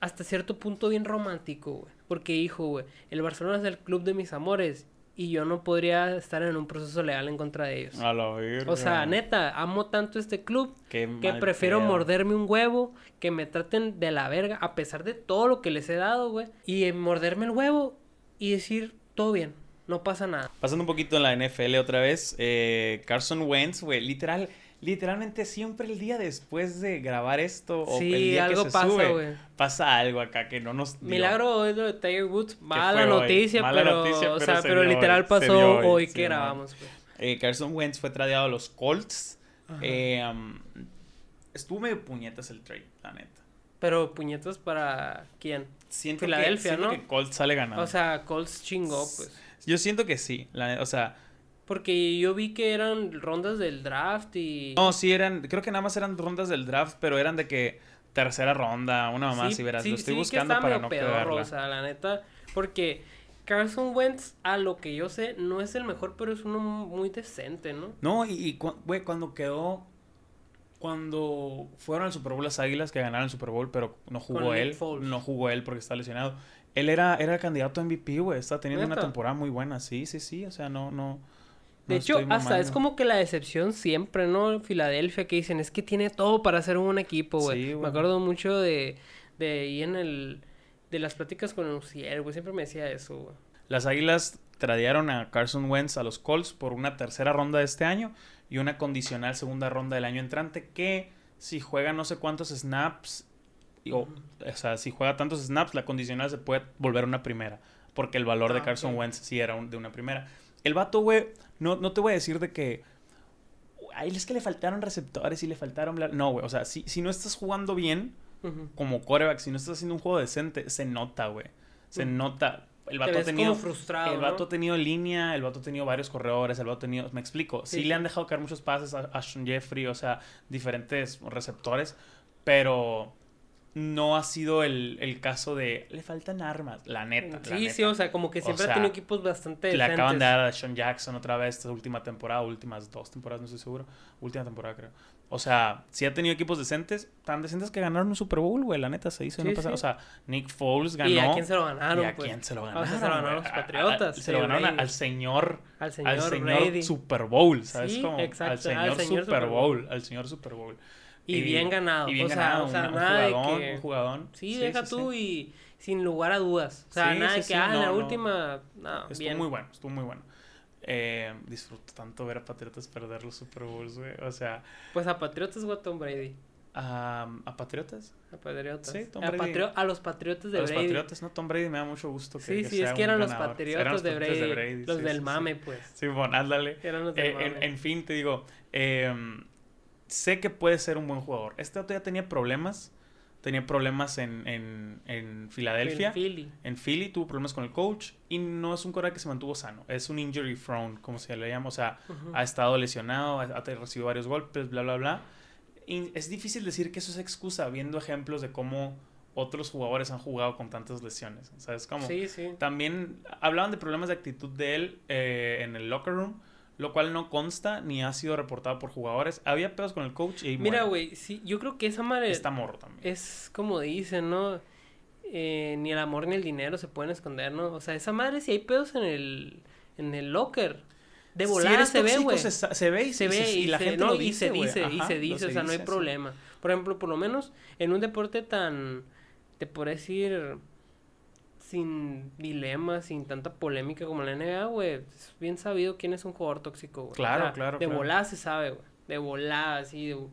hasta cierto punto bien romántico, güey. Porque, hijo, güey, el Barcelona es el club de mis amores y yo no podría estar en un proceso legal en contra de ellos. A la verga. O sea, neta, amo tanto este club Qué que prefiero pedo. morderme un huevo, que me traten de la verga, a pesar de todo lo que les he dado, güey. Y morderme el huevo y decir, todo bien, no pasa nada. Pasando un poquito en la NFL otra vez, eh, Carson Wentz, güey, literal, literalmente siempre el día después de grabar esto o Sí, el día algo que se pasa, sube, pasa algo acá que no nos dio. Milagro lo de Tiger Woods, mala hoy? noticia, Mala pero, noticia, o pero sea, se pero dio literal hoy, pasó hoy, hoy, que grabamos. Eh, Carson Wentz fue tradeado a los Colts. Eh, um, estuvo medio puñetas el trade, la neta. Pero puñetas para quién? Siento Filadelfia, que, siento ¿no? que Colts sale ganando. O sea, Colts chingó, pues. yo siento que sí, la- o sea, Porque yo vi que eran rondas del draft y... no, sí eran, creo que nada más eran rondas del draft, pero eran de que tercera ronda, una mamá, Sí, si verás, sí, lo estoy sí vi que buscando para no pedorro. O sea, la neta, porque Carson Wentz, a lo que yo sé, no es el mejor, pero es uno muy decente, ¿no? No, y, y cu- cuando quedó. Cuando fueron al Super Bowl las Águilas que ganaron el Super Bowl, pero no jugó Con él. No jugó él porque está lesionado. Él era, era el candidato a MVP, güey. Está teniendo una temporada muy buena. Sí, sí, sí. O sea, no, no. De no hecho, hasta es como que la decepción siempre, ¿no? Filadelfia, que dicen, es que tiene todo para ser un buen equipo, güey. Sí, Me acuerdo mucho de, de ahí en el, de las pláticas con Uciel, güey, siempre me decía eso, güey. Las Águilas tradearon a Carson Wentz a los Colts por una tercera ronda de este año y una condicional segunda ronda del año entrante que si juega no sé cuántos snaps o, o sea, si juega tantos snaps, la condicional se puede volver una primera. Porque el valor de Ah, Carson. Wentz sí era un- de una primera. El vato, güey, no, no te voy a decir de que. Ay, es que le faltaron receptores y le faltaron. bla-". No, güey. O sea, si, si no estás jugando bien como coreback, si no estás haciendo un juego decente, se nota, güey. Se nota. El vato ha tenido. frustrado, El ¿no? vato ha tenido línea, el vato ha tenido varios corredores, el vato ha tenido, me explico, sí, Sí, le han dejado caer muchos pases a Ashton Jeffrey, o sea, diferentes receptores, pero no ha sido el, el caso de le faltan armas, la neta. la Sí, neta. sí, o sea, como que O siempre sea, ha tenido equipos bastante Le decentes. acaban de dar a Sean Jackson otra vez esta última temporada, últimas dos temporadas, no estoy seguro. Última temporada, creo. O sea, sí ha tenido equipos decentes, tan decentes que ganaron un Super Bowl, güey, la neta se hizo. Sí, no pasa- sí. O sea, Nick Foles ganó. ¿Y a quién se lo ganaron? ¿Y a pues? quién se lo O sea, ganaron? se lo ganaron los A- a- Patriotas. se lo ganaron al señor. Al señor, al señor Brady. Super Bowl, ¿sabes Sí, exacto, al señor, al señor Super Super Bowl, Bowl. al señor Super Bowl. Y bien ganado. Y bien o sea, o un nada de que- un jugadón. Sí, deja sí, tú y sin lugar a dudas. O sea, nada de que, ah, no, la no. última, no, Estuvo bien. muy bueno, estuvo muy bueno. Eh, disfruto tanto ver a Patriotas perder los Super Bowls, güey. O sea, Pues a Patriotas o a Tom Brady. a, a Patriotas. A Patriotas. Sí, Tom a, Brady. Patrio- a los Patriotas de a los Brady. Patriotas, ¿no? Tom Brady me da mucho gusto que, Sí, que sí, sea es que eran los. Patriotas, los de, Brady, Los sí, del sí. mame, pues. Sí, bueno, ándale. Eran los del Eh, mame. en, en fin, te digo, eh, sé que puede ser un buen jugador. Este otro ya tenía problemas. Tenía problemas en, en, en Filadelfia. En Philly. En Philly tuvo problemas con el coach y no es un coreback que se mantuvo sano. Es un injury prone, como se le llama. O sea, ha estado lesionado, ha, ha recibido varios golpes, bla, bla, bla. Y es difícil decir que eso es excusa viendo ejemplos de cómo otros jugadores han jugado con tantas lesiones. ¿Sabes cómo? Sí, sí. También hablaban de problemas de actitud de él eh, en el locker room, lo cual no consta ni ha sido reportado por jugadores. Había pedos con el coach y Mira, güey, sí, yo creo que esa madre está morro también. es como dicen, ¿no? Eh, ni el amor ni el dinero se pueden esconder, ¿no? O sea, esa madre si hay pedos en el, en el locker. De volada eres se ve, güey. se, se ve y se y ve y, la se, gente no, lo y dice, se güey. dice, y se dice, o sea, no hay sí. problema. Por ejemplo, por lo menos en un deporte tan, te puedo decir, sin dilemas, sin tanta polémica como la NBA, güey, es bien sabido quién es un jugador tóxico, güey. Claro, claro, De claro. volada se sabe, güey. De volada, así, de-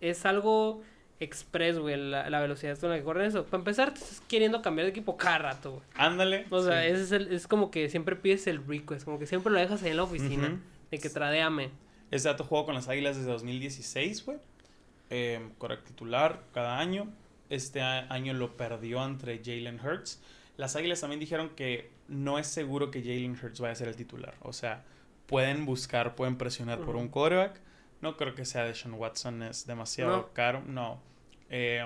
es algo express, güey, la, la velocidad con la que corren eso. Para empezar, te estás queriendo cambiar de equipo cada rato, güey. Ándale. O sea, sí. ese es, el- es como que siempre pides el request, como que siempre lo dejas ahí en la oficina, de que tradeame. Este dato jugó con las Águilas desde 2016, güey. Eh, correcto titular cada año. Este año lo perdió entre Jalen Hurts. Las Águilas también dijeron que no es seguro que Jalen Hurts vaya a ser el titular. O sea, pueden buscar, pueden presionar por un quarterback. No creo que sea Deshaun Watson, es demasiado No. caro. No. Eh,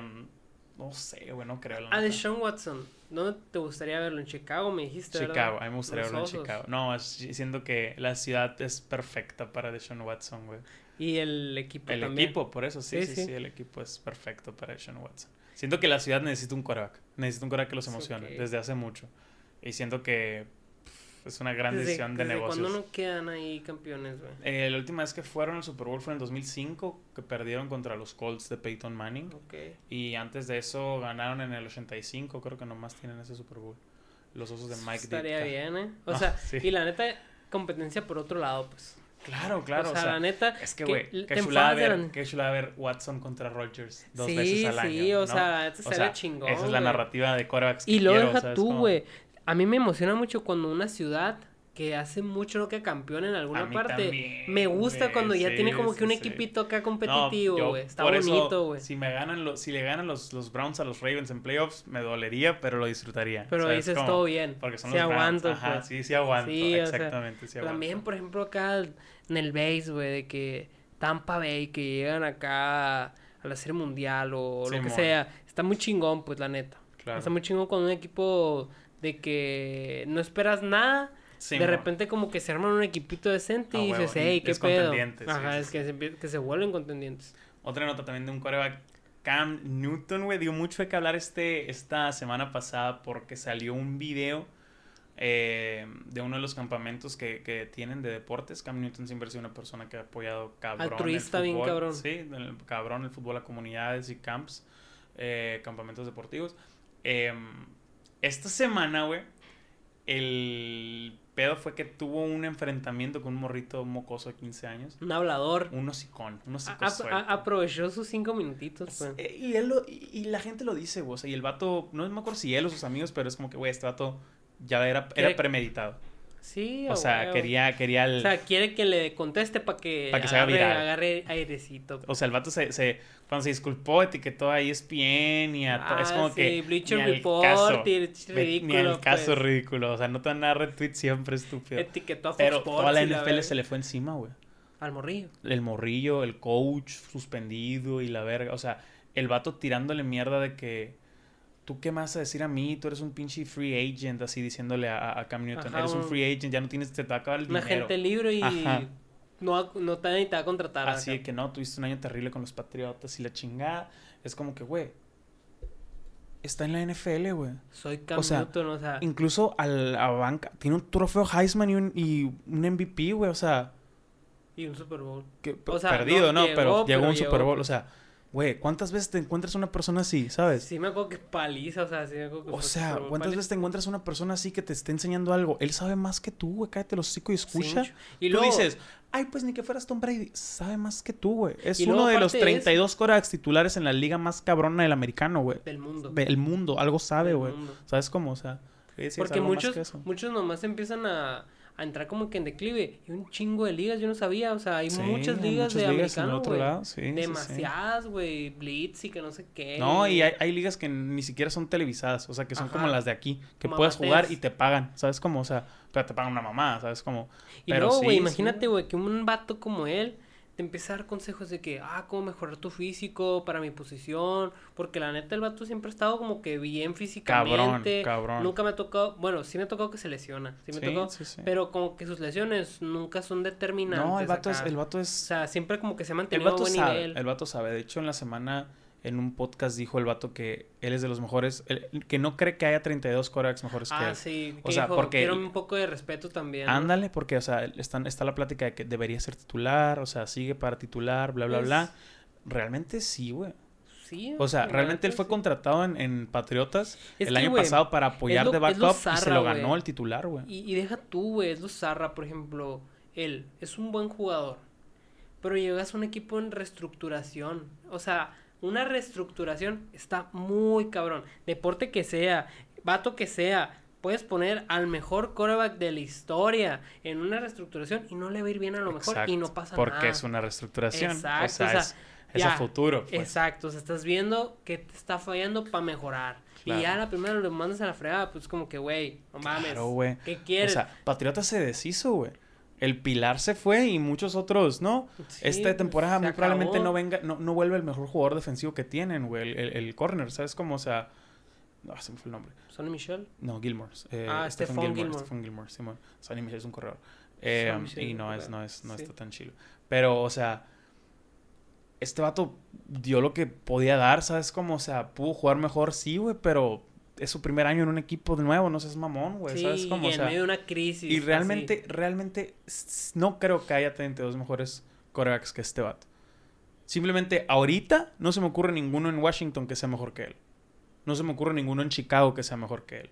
no sé, güey, no creo. la Ah, neta. de Sean Watson, ¿dónde te gustaría verlo? ¿En Chicago me dijiste? verdad? Chicago, a mí me gustaría Los verlo en. Chicago. No, es- siento que la ciudad es perfecta para Deshaun Watson, güey. Y el equipo El también. equipo, por eso, sí, Sí, sí, sí. sí, el equipo es perfecto para Deshaun Watson. Siento que la ciudad necesita un quarterback, necesita un quarterback que los emocione desde hace mucho. Y siento que pff, es una gran ¿Desde, decisión de desde negocios. cuándo no quedan ahí campeones, güey? Eh, la última vez que fueron al Super Bowl fue en el 2005, que perdieron contra los Colts de Peyton Manning. Ok. Y antes de eso ganaron en el 85, creo que nomás tienen ese Super Bowl. Los osos de Mike Estaría Ditka. bien, ¿eh? O Ah, sea, sí. y la neta, competencia por otro lado, pues. Claro, claro. o sea, la neta. Es que, que güey, chulada enfadas de ver, la- qué chulada ver Watson contra Rodgers dos sí, veces al año. sí, o ¿no? sea, esto O sea, chingón. Esa es la narrativa de que Y quiero, deja ¿sabes tú, güey. A mí me emociona mucho cuando una ciudad que hace mucho no que campeón en alguna parte. también, me gusta cuando ya sí, tiene como sí, que un sí. equipito acá competitivo, güey. Está por eso, bonito, güey. Si me ganan los, si le ganan los, los Browns a los Ravens en playoffs, me dolería, pero lo disfrutaría. Pero ¿sabes dices todo bien. Porque son sí los Browns. aguanto, Ajá, pues. sí, sí aguanto. Sí, o sea, exactamente, sí aguanto. También, por ejemplo, acá en el base, güey, de que Tampa Bay, que llegan acá a la serie mundial o lo que sea. Está muy chingón, pues, la neta. Claro. Está muy chingón con un equipo de que no esperas nada. Sí, de repente como que se arman un equipito decente Ah, y dices, hey, qué pedo. Ajá, sí, es que se, empie- que se vuelven contendientes. Otra nota también de un quarterback. Cam Newton, güey, dio mucho de que hablar este, esta semana pasada porque salió un video eh, de uno de los campamentos que, que tienen de deportes. Cam Newton siempre ha sido una persona que ha apoyado cabrón Altruista, el bien cabrón. Sí, el cabrón el fútbol a comunidades y camps, eh, campamentos deportivos. Eh, esta semana, güey, el pedo fue que tuvo un enfrentamiento con un morrito mocoso de 15 años. Un hablador. Un hocicón, un a- aprovechó sus cinco minutitos, pues. Eh, Y, él lo- y, y la gente lo dice, güey. O sea, y el vato, no me acuerdo si él o sus amigos, pero es como que, güey, este vato ya era, era premeditado. Sí, O sea, quería, quería el... O sea, quiere que le conteste para que, Pa' que se haga agarre, viral. agarre airecito. O sea, el vato se, se cuando se disculpó, etiquetó a ESPN y a to- es Ah, como sí, que Bleacher Report caso, ridículo, ni al caso pues. ridículo, o sea, no te van a dar retweet siempre estúpido. Etiquetó a Fox Pero Sports toda la NFL se le fue encima, güey. Al morrillo. El morrillo, el coach suspendido y la verga, o sea, el vato tirándole mierda de que tú qué vas a decir a mí, tú eres un pinche free agent así diciéndole a, a Cam Newton, Ajá, eres un free agent, ya no tienes te va a acabar el Una dinero. gente libre y Ajá. no, no te, te va a contratar. Así acá. que no, tuviste un año terrible con los Patriotas y la chingada. Es como que, güey, está en la NFL, güey. Soy Cam o sea, Newton, o sea, Incluso a banca, tiene un trofeo Heisman y un, y un MVP, güey, o sea, y un Super Bowl. que, O sea, perdido, no ¿no? llegó, pero llegó pero un llegó, Super Bowl, o sea, güey, ¿cuántas veces te encuentras una persona así, sabes? Sí me acuerdo que paliza, o sea, sí me acuerdo que O sea, ¿cuántas paliza. veces te encuentras una persona así que te esté enseñando algo? Él sabe más que tú, güey, cállate los hocico y escucha. Sí, y Tú luego, dices, ay, pues ni que fueras Tom Brady. Sabe más que tú, güey. Es uno de los aparte de eso- 32 corebacks titulares en la liga más cabrona del americano, güey. del mundo. Del mundo, algo sabe, güey. ¿Sabes cómo? O sea, sí, es Porque muchos, que eso. muchos nomás empiezan a, a entrar como que en declive. Y un chingo de ligas, yo no sabía. O sea, hay Sí, muchas ligas muchas de ligas americano, otro lado, sí. Demasiadas, güey. Blitz y que no sé qué. No, y hay, hay ligas que ni siquiera son televisadas, o sea, que son como las de aquí, que puedes jugar y te pagan, ¿sabes cómo? O sea, pero te pagan una mamá, ¿sabes cómo? Y Pero luego, güey, imagínate, güey, que un vato como él te empieza a dar consejos de que, ah, cómo mejorar tu físico para mi posición. Porque la neta, el vato siempre ha estado como que bien físicamente. cabrón. Nunca me ha tocado, bueno, sí me ha tocado que se lesiona. Sí me Sí, tocó. sí, sí. Pero como que sus lesiones nunca son determinantes. No, el vato es, el vato O es, sea, siempre como que se ha el mantenido a buen sabe, nivel. el vato sabe. De hecho, en la semana, en un podcast dijo el vato que él es de los mejores, el- que no cree que haya 32 corebacks mejores que Ah, él. sí. O sea, dijo, porque- Quiero un poco de respeto también. ¿no? Ándale, porque, o sea, están, está la plática de que debería ser titular, o sea, sigue para titular, bla, bla, Pues- bla. Realmente sí, güey. Sí. O sea, realmente él fue sí. contratado en, en Patriotas Es el que, año pasado para apoyar lo- de backup y se lo ganó el titular, güey. Y, y deja tú, güey, es lo zarra, por ejemplo, él es un buen jugador, pero llegas a un equipo en reestructuración. O sea, una reestructuración está muy cabrón. Deporte que sea, vato que sea, puedes poner al mejor quarterback de la historia en una reestructuración y no le va a ir bien a lo mejor y no pasa Porque nada. es una reestructuración. Exacto, o sea, o sea, es, es a futuro. Pues. Exacto, o sea, estás viendo que te está fallando para mejorar. Claro. Y ya la primera lo mandas a la fregada, pues como que, güey, no mames. Claro, güey. ¿Qué O quieres? sea, Patriotas se deshizo, güey. El Pilar se fue y muchos otros, ¿no? Sí, Esta pues, temporada muy probablemente no venga, no, no vuelve el mejor jugador defensivo que tienen, güey. El, el, el corner, ¿sabes cómo? O sea, no, se me fue el nombre. Sonny Michel. No, Gilmore. Eh, Ah, Stephen Gilmore. Gilmore. Stephen Gilmore, Simón. Sonny Michel es un corredor. Eh, y no es, no es, no sí. está tan chilo. Pero, o sea, este vato dio lo que podía dar, ¿sabes? Como, o sea, pudo jugar mejor, sí, güey, pero es su primer año en un equipo de nuevo, no seas mamón, güey, sí, ¿sabes? Como, y o en sea, medio de una crisis. y así. realmente, realmente, no creo que haya 32 mejores corebacks que este vato. Simplemente, ahorita no se me ocurre ninguno en Washington que sea mejor que él. No se me ocurre ninguno en Chicago que sea mejor que él.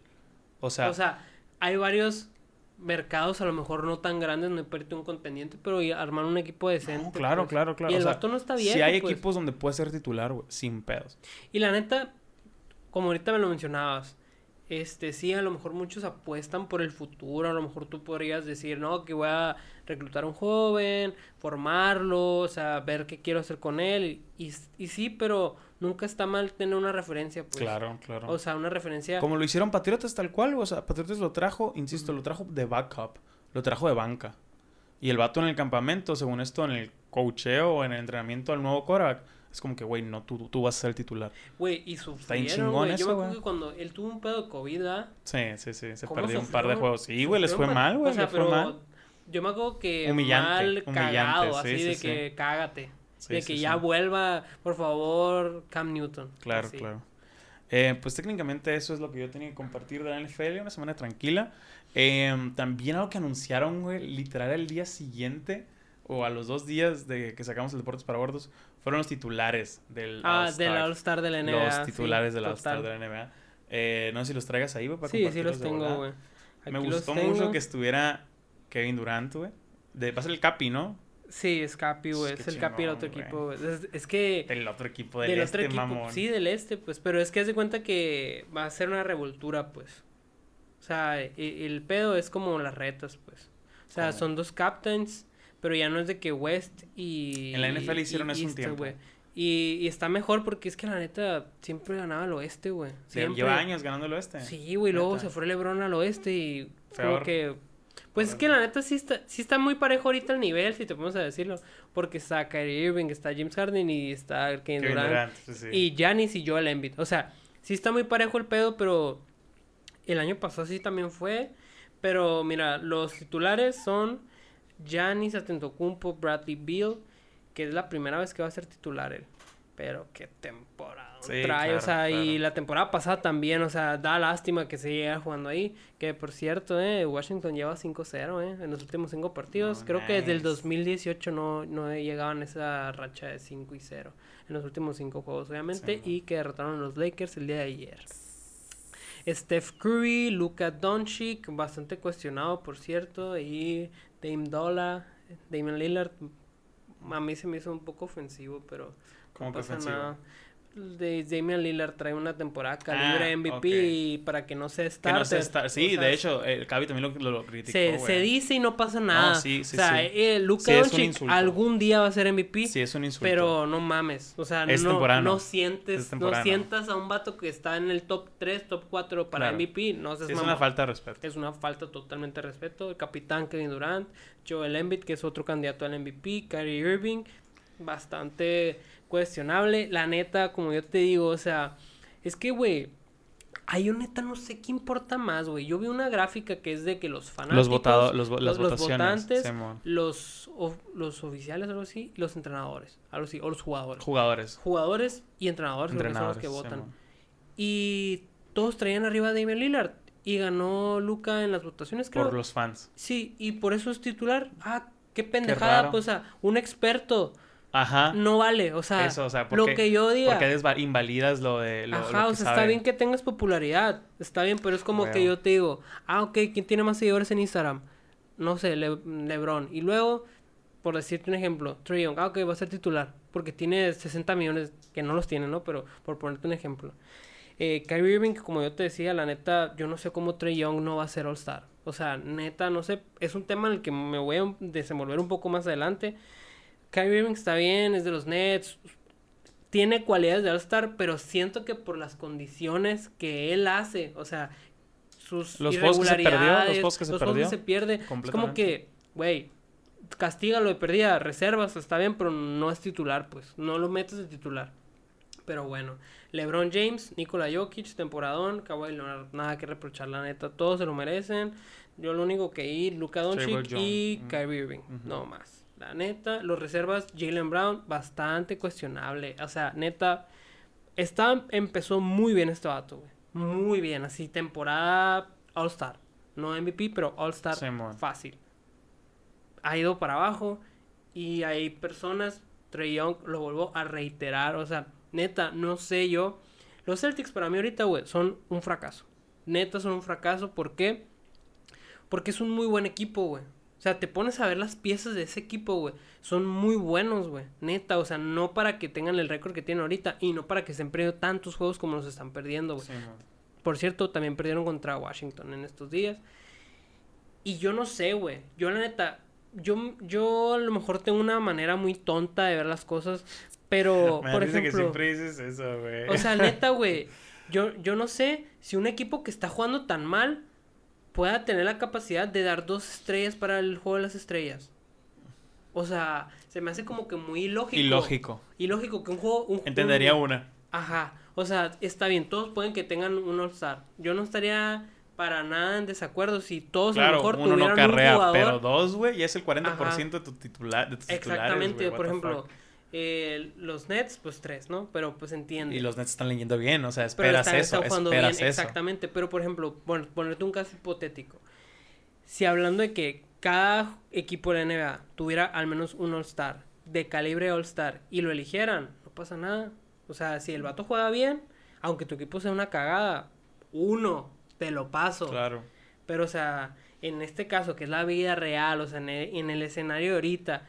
O sea, O sea, hay varios mercados, a lo mejor no tan grandes, no perdido un contendiente, pero armar un equipo decente. no, claro, pues. claro, claro. Y O el sea, vato no está bien. si hay pues. equipos donde puede ser titular, güey, sin pedos. Y la neta, como ahorita me lo mencionabas, este sí, a lo mejor muchos apuestan por el futuro, a lo mejor tú podrías decir, no, que voy a reclutar a un joven, formarlo, o sea, ver qué quiero hacer con él. Y, y sí, pero nunca está mal tener una referencia, pues. claro, claro. O sea, una referencia. Como lo hicieron Patriotas tal cual, o sea, Patriotas lo trajo, insisto, lo trajo de backup, lo trajo de banca. Y el vato en el campamento, según esto, en el cocheo o en el entrenamiento al nuevo quarterback, es como que, güey, no, tú, tú vas a ser el titular. Güey, y sufrieron, chingón güey. Yo me acuerdo que cuando él tuvo un pedo de COVID, ¿verdad? Sí, sí, sí, se ¿Cómo perdió un par de juegos. Sí, güey, les fue mal, güey, O sea, fue mal. yo me acuerdo que Humillante, mal humillante, cagado, sí, así sí, de sí. que cágate. De que ya vuelva, por favor, Cam Newton. Claro, Así. claro. Eh, pues técnicamente eso es lo que yo tenía que compartir de la NFL, una semana tranquila. Eh, también algo que anunciaron, güey, literal el día siguiente o a los dos días de que sacamos el Deportes para Gordos, fueron los titulares del Ah, All-Star. del All-Star de la NBA. Los sí, titulares del. All-Star de la NBA. Eh, no sé si los traigas ahí, güey, para Sí, sí los tengo, güey. Me gustó tengo. mucho que estuviera Kevin Durant, güey. De, va a ser el Capi, ¿no? Sí, es Capi, güey. Es el Capi del otro equipo. Es, es que... Del otro equipo del, del este, otro equipo. mamón. Sí, del este, pues. Pero es que haz de cuenta que va a ser una revoltura, pues. O sea, e- el, pedo es como las retas, pues. O sea, ¿Cómo? son dos captains, pero ya no es de que West y. En la NFL hicieron eso un tiempo. Y, y está mejor porque es que la neta siempre ganaba el oeste, güey. Lleva años ganando el oeste. Sí, güey, luego se fue LeBron al oeste y Peor. que pues es que la neta sí está sí está muy parejo ahorita el nivel, si te podemos decirlo, porque está Kyrie Irving, está James Harden y está Kevin Kevin Durant, Durant, sí, sí. y Giannis y Joel Embiid. O sea, sí está muy parejo el pedo, pero el año pasado sí también fue, pero mira, los titulares son Giannis Antetokounmpo, Bradley Beal, que es la primera vez que va a ser titular él. Pero qué temporada Sí, trae, claro, o sea, y la temporada pasada también, o sea, da lástima que se llega jugando ahí. Que por cierto, eh, Washington lleva 5-0 eh, en los últimos cinco partidos. Creo que desde el nice. 2018 no, no llegaban a esa racha de 5 y 0 en los últimos cinco juegos, obviamente, Sí, y que derrotaron a los Lakers el día de ayer. Steph Curry, Luka Doncic, bastante cuestionado, por cierto, y Dame Dolla, Damian Lillard, a mí se me hizo un poco ofensivo, pero ¿Cómo no pasa ofensivo? nada. De Damian Lillard trae una temporada calibre Ah, MVP y para que no sea Que starter. no sé estar- Sí, de hecho, el Cavi también lo, lo, criticó, se, se dice y no pasa nada. sí, sí, o sea, sí. eh, Luka Doncic algún día va a ser MVP. Sí, es un insulto. Pero no mames, o sea, Es no, temporano. no sientes, Es no sientas a un vato que está en el top 3, top 4 para Claro. MVP, no seas es una falta de respeto. Es una falta totalmente de respeto. El capitán Kevin Durant, Joel Embiid, que es otro candidato al MVP, Kyrie Irving, bastante cuestionable. La neta, como yo te digo, o sea, es que, güey, ahí yo neta no sé qué importa más, güey. Yo vi una gráfica que es de que los fanáticos, Los votados, los, las los, votaciones. votantes, Simón. los, of- los oficiales, algo así, los entrenadores, algo así, o los jugadores. Jugadores. Jugadores y entrenadores, creo que son los Entrenadores. que votan. Simón. Y todos traían arriba a Damian Lillard. Y ganó Luca en las votaciones, creo. Por los fans. Sí, y por eso es titular. Ah, qué pendejada, pues, o sea, un experto Ajá. no vale, o sea, Eso, o sea, lo que yo diga. Porque invalidas lo de lo, Ajá, lo o que sea, está bien que tengas popularidad, está bien, pero es como que yo te digo, ah, ok, ¿quién tiene más seguidores en Instagram? No sé, Le- LeBron. Y luego, por decirte un ejemplo, Trey Young, ah, ok, va a ser titular, porque tiene 60 millones, que no los tiene, ¿no? Pero por ponerte un ejemplo. Eh, Kyrie Irving, como yo te decía, la neta, yo no sé cómo Trey Young no va a ser All-Star. O sea, neta, no sé, es un tema en el que me voy a desenvolver un poco más adelante. Kyrie Irving está bien, es de los Nets, tiene cualidades de All-Star, pero siento que por las condiciones que él hace, o sea, sus Los juegos que se perdió, los irregularidades, juegos que se los juegos perdió, se pierde, es como que, güey, castígalo de perdida, reservas, está bien, pero no es titular, pues, no lo metes de titular. Pero bueno, LeBron James, Nikola Jokic, temporadón, Kawhi Leonard, nada que reprochar, la neta, todos se lo merecen. Yo lo único que ir, Luka Doncic y. Kyrie Irving, Ujú. no más. La neta, los reservas, Jalen Brown, bastante cuestionable. O sea, neta, está, empezó muy bien este vato, güey. Muy bien, así, temporada All-Star. No MVP, pero All-Star fácil. Ha ido para abajo y hay personas, Trey Young lo vuelvo a reiterar, o sea, neta, no sé yo. Los Celtics para mí ahorita, güey, son un fracaso. Neta son un fracaso, ¿por qué? Porque es un muy buen equipo, güey. O sea, te pones a ver las piezas de ese equipo, güey. Son muy buenos, güey. Neta, o sea, no para que tengan el récord que tienen ahorita y no para que se han perdido tantos juegos como los están perdiendo, güey. Por cierto, también perdieron contra Washington en estos días. Y yo no sé, güey. Yo la neta, yo, yo a lo mejor tengo una manera muy tonta de ver las cosas, pero, Me por ejemplo... que siempre dices eso, güey. O sea, neta, güey. Yo, yo no sé si un equipo que está jugando tan mal pueda tener la capacidad de dar dos estrellas para el juego de las estrellas. O sea, se me hace como que muy ilógico. Ilógico. Ilógico que un juego. Un, Entendería un- una. Ajá. O sea, está bien, todos pueden que tengan un All-Star. Yo no estaría para nada en desacuerdo si todos a lo Claro, mejor uno no tuvieran carrea, un jugador. pero dos, güey, ya es el 40% Ajá. de tu titular, de tus titulares, Exactamente, por ejemplo. Eh, los Nets, pues tres, ¿no? Pero pues entiende. Y los Nets están leyendo bien, o sea, Pero esperas eso, esperas bien, eso. exactamente. Pero, por ejemplo, bueno, ponerte un caso hipotético. Si hablando de que cada equipo de la NBA tuviera al menos un All-Star, de calibre All-Star, y lo eligieran, no pasa nada. O sea, si el vato juega bien, aunque tu equipo sea una cagada, uno, te lo paso. Claro. Pero, o sea, en este caso, que es la vida real, o sea, en el, en el escenario de ahorita,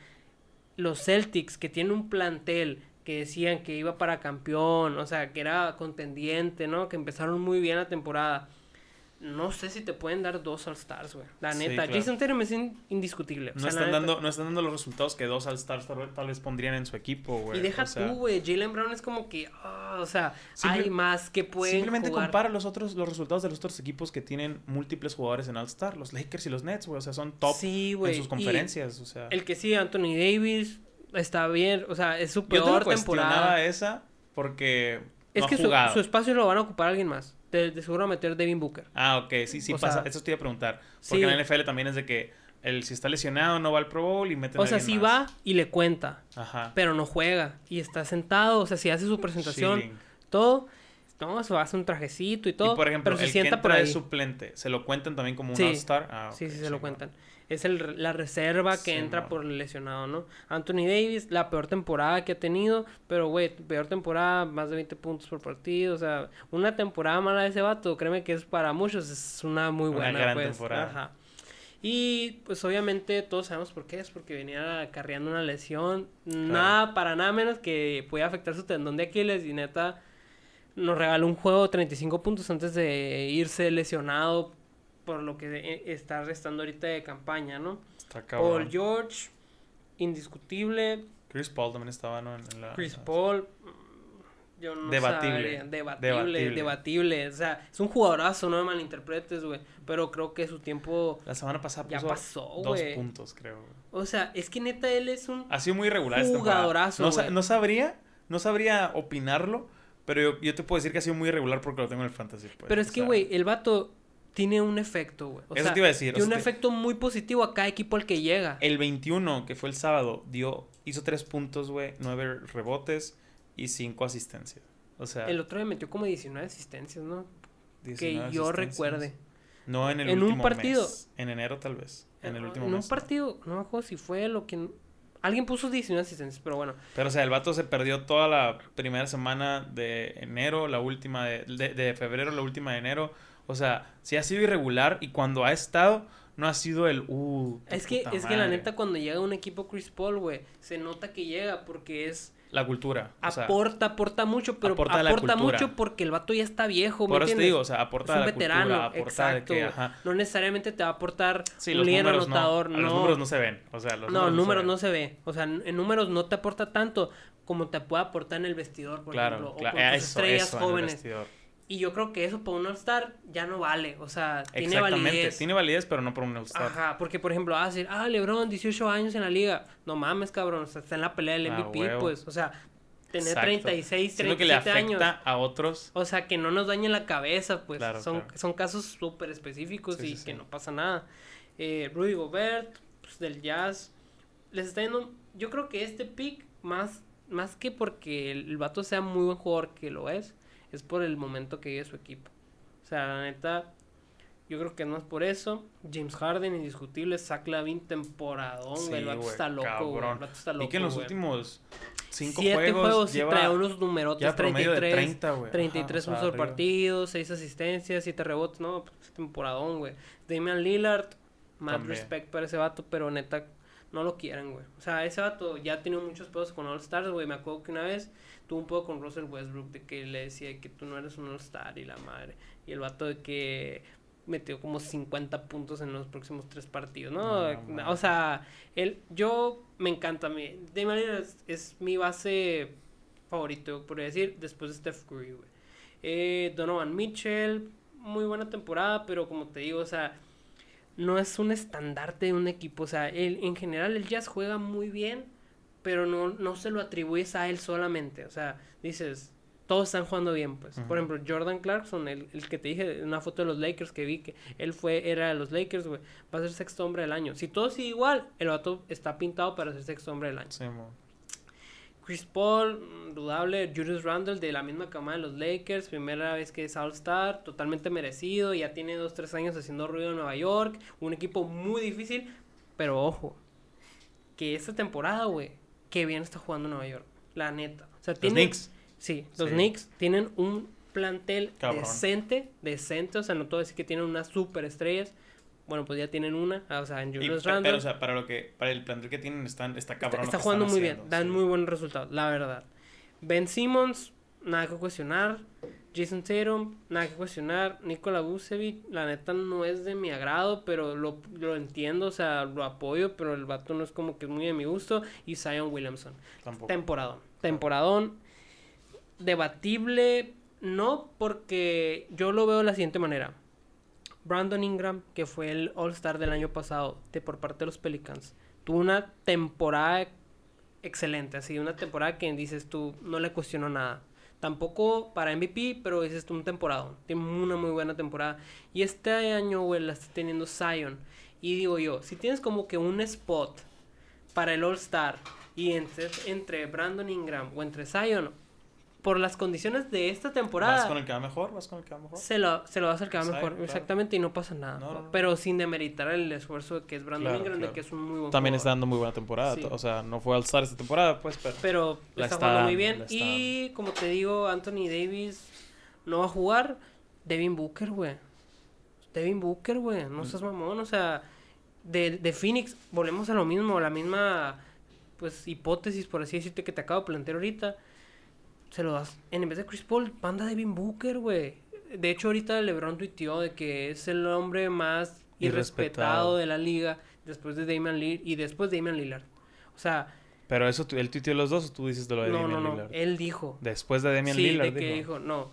los Celtics, que tienen un plantel que decían que iba para campeón, o sea, que era contendiente, ¿no? Que empezaron muy bien la temporada no sé si te pueden dar dos All-Stars, güey. La neta, Jason Tatum es indiscutible. no, están dando, no están dando los resultados que dos All-Stars tal, vez pondrían en su equipo, güey. Y deja tú, güey. Jalen Brown es como que, ah, o sea, hay más que pueden Simplemente compara los otros, los resultados de los otros equipos que tienen múltiples jugadores en All-Star. Los Lakers y los Nets, güey. O sea, son top en sus conferencias, o sea. El que sí, Anthony Davis, está bien. O sea, es su peor Yo temporada. esa porque es que su, su espacio lo van a ocupar alguien más de, seguro meter Devin Booker. Ah, ok, sí, sí pasa. Eso te iba a preguntar. Porque en la NFL también es de que el, si está lesionado no va al Pro Bowl y mete O sea, sí va y le cuenta. Ajá. Pero no juega. Y está sentado, o sea, si hace su presentación, todo. No, se hace un trajecito y todo. Y por ejemplo, pero se el sienta que entra suplente, ¿se lo cuentan también como un All-Star? Ah, sí, sí, se lo cuentan es el, la reserva que entra por el lesionado, ¿no? Anthony Davis, la peor temporada que ha tenido, pero, güey, peor temporada, más de 20 puntos por partido, o sea, una temporada mala de ese vato, créeme que es para muchos, es una muy buena, una gran pues. temporada. Ajá. Y pues obviamente todos sabemos por qué, es porque venía carreando una lesión, nada, para nada menos que podía afectar su tendón de Aquiles y neta nos regaló un juego de 35 puntos antes de irse lesionado por lo que eh, está restando ahorita de campaña, ¿no? Está Paul George, indiscutible. Chris Paul también estaba, ¿no? En la, Chris Paul, mm, yo no debatible. debatible. Debatible, O sea, es un jugadorazo, no me malinterpretes, güey. Pero creo que su tiempo. La semana pasada ya pasó dos puntos, creo. O sea, es que neta él es un. Ha sido muy regular jugadorazo. No, no, sabría, no sabría opinarlo. Pero yo, yo, te puedo decir que ha sido muy irregular porque lo tengo en el fantasy. Pues. Pero es que, güey, el vato tiene un efecto, güey. Eso te iba a decir. Tiene un efecto muy positivo a cada equipo al que llega. El 21, que fue el sábado, dio, hizo tres puntos, güey, nueve rebotes y cinco asistencias. O sea. El otro día metió como 19 asistencias, ¿no? que yo recuerde. No en el en un partido. En enero, tal vez. En, el último mes. En un partido, no me acuerdo si fue lo que. Alguien puso 19 asistencias, pero bueno. Pero, o sea, el vato se perdió toda la primera semana de enero, la última de, de febrero, la última de enero. O sea, sí ha sido irregular y cuando ha estado, no ha sido el uh. Es que, es que la neta, cuando llega un equipo Chris Paul, güey, se nota que llega porque es. La cultura. aporta, aporta mucho, pero aporta, mucho porque el vato ya está viejo. Por eso te digo, o sea, aporta es un veterano, aporta exacto. No necesariamente te va a aportar un líder anotador. No, Los números no se ven. O sea, los no, números, no, se ve. O sea, en números no te aporta tanto como te puede aportar en el vestidor, por ejemplo. O con tus estrellas jóvenes. Y yo creo que eso por un All-Star ya no vale. O sea, tiene validez. Tiene validez, pero no por un All-Star. Ajá, porque por ejemplo, a decir, ah, LeBron, 18 años en la liga. No mames, cabrón. O sea, está en la pelea del MVP, pues. O sea, tener 36, 37 que le afecta a otros. O sea, que no nos dañe la cabeza, pues. son, son casos súper específicos y que no pasa nada. Eh, Rudy Gobert, pues, del Jazz. Les está yendo. Yo creo que este pick, más, más que porque el vato sea muy buen jugador, que lo es es por el momento que vive su equipo. O sea, la neta, yo creo que no es por eso. James Harden, indiscutible. Zach Lavin, temporadón, El vato está loco, güey. El vato está loco. Y que en los últimos cinco Siete juegos, lleva, trae unos numerotes. 33, 30, 33 puntos por partido, 6 asistencias, 7 rebotes. No, pues, temporadón, güey. Damian Lillard, más respect para ese vato, pero neta, no lo quieren, güey. O sea, ese vato ya tenido muchos pedos con All Stars, güey. Me acuerdo que una vez tuvo un poco con Russell Westbrook de que le decía que tú no eres un All-Star y la madre. Y el vato de que metió como 50 puntos en los próximos tres partidos, ¿no? o sea, él, yo me encanta, me, de manera es, mi base favorito, por decir, después de Steph Curry, güey. Eh, Donovan Mitchell, muy buena temporada, pero como te digo, o sea, no es un estandarte de un equipo, o sea, él, en general el Jazz juega muy bien, pero no, no se lo atribuyes a él solamente. O sea, dices, todos están jugando bien, pues. Por ejemplo, Jordan Clarkson, el, el, que te dije en una foto de los Lakers que vi que él fue, era de los Lakers, güey, va a ser sexto hombre del año. Si todo sigue igual, el vato está pintado para ser sexto hombre del año. Chris Paul, dudable, Julius Randle de la misma cama de los Lakers, primera vez que es All-Star, totalmente merecido, ya tiene dos, tres años haciendo ruido en Nueva York, un equipo muy difícil, pero ojo, que esta temporada, güey, qué bien está jugando Nueva York. La neta. O sea, los Knicks. Sí, los Knicks tienen un plantel decente, decente. O sea, no todo decir que tienen unas super estrellas, Bueno, pues ya tienen una, ah, o sea, en Julius pe- pero, Randle. o sea, para lo que, para el plantel que tienen, están, está cabrón. está jugando muy bien, dan sí. muy buenos resultados, la verdad. Ben Simmons, nada que cuestionar. Jason Tatum, nada que cuestionar. Nikola Vucevic, la neta no es de mi agrado, pero lo, lo entiendo, o sea, lo apoyo, pero el vato no es como que es muy de mi gusto. Y Zion Williamson, Tampoco. temporadón. Temporadón, debatible, no porque yo lo veo de la siguiente manera. Brandon Ingram, que fue el All-Star del año pasado de por parte de los Pelicans, tuvo una temporada excelente, así una temporada que dices tú, no le cuestiono nada. Tampoco para MVP, pero dices tú un temporada. Tiene una muy buena temporada. Y este año, güey, la está teniendo Zion. Y digo yo, si tienes como que un spot para el All-Star y entre, entre Brandon Ingram o entre Zion, por las condiciones de esta temporada, ¿Vas con el que va mejor? ¿Vas con el que va mejor? se lo, se lo va a acercar Zion, mejor, claro. exactamente, y no pasa nada. No, no, no. Pero sin demeritar el esfuerzo que es Brandon Claro, Ingram, claro. de que es un muy buen También jugador. está dando muy buena temporada. Sí. O sea, no fue All-Star esta temporada, pues, pero... Pero La está está jugando muy bien. Y como te digo, Anthony Davis no va a jugar. Devin Booker, güey. Devin Booker, güey. Mm. No seas mamón. O sea, de, de Phoenix, volvemos a lo mismo. La misma, pues, hipótesis, por así decirte, que te acabo de plantear ahorita. Se lo das. En vez de Chris Paul, manda a Devin Booker, güey. De hecho, ahorita LeBron tuiteó de que es el hombre más Irrespetado. de la liga después de Damian Lillard y después de Damian Lillard. O sea, Pero eso, ¿él tuiteó los dos o tú dices de lo de no, Damian no, no. Lillard? Él dijo. Después de Damian sí, Lillard, de que dijo. dijo, no.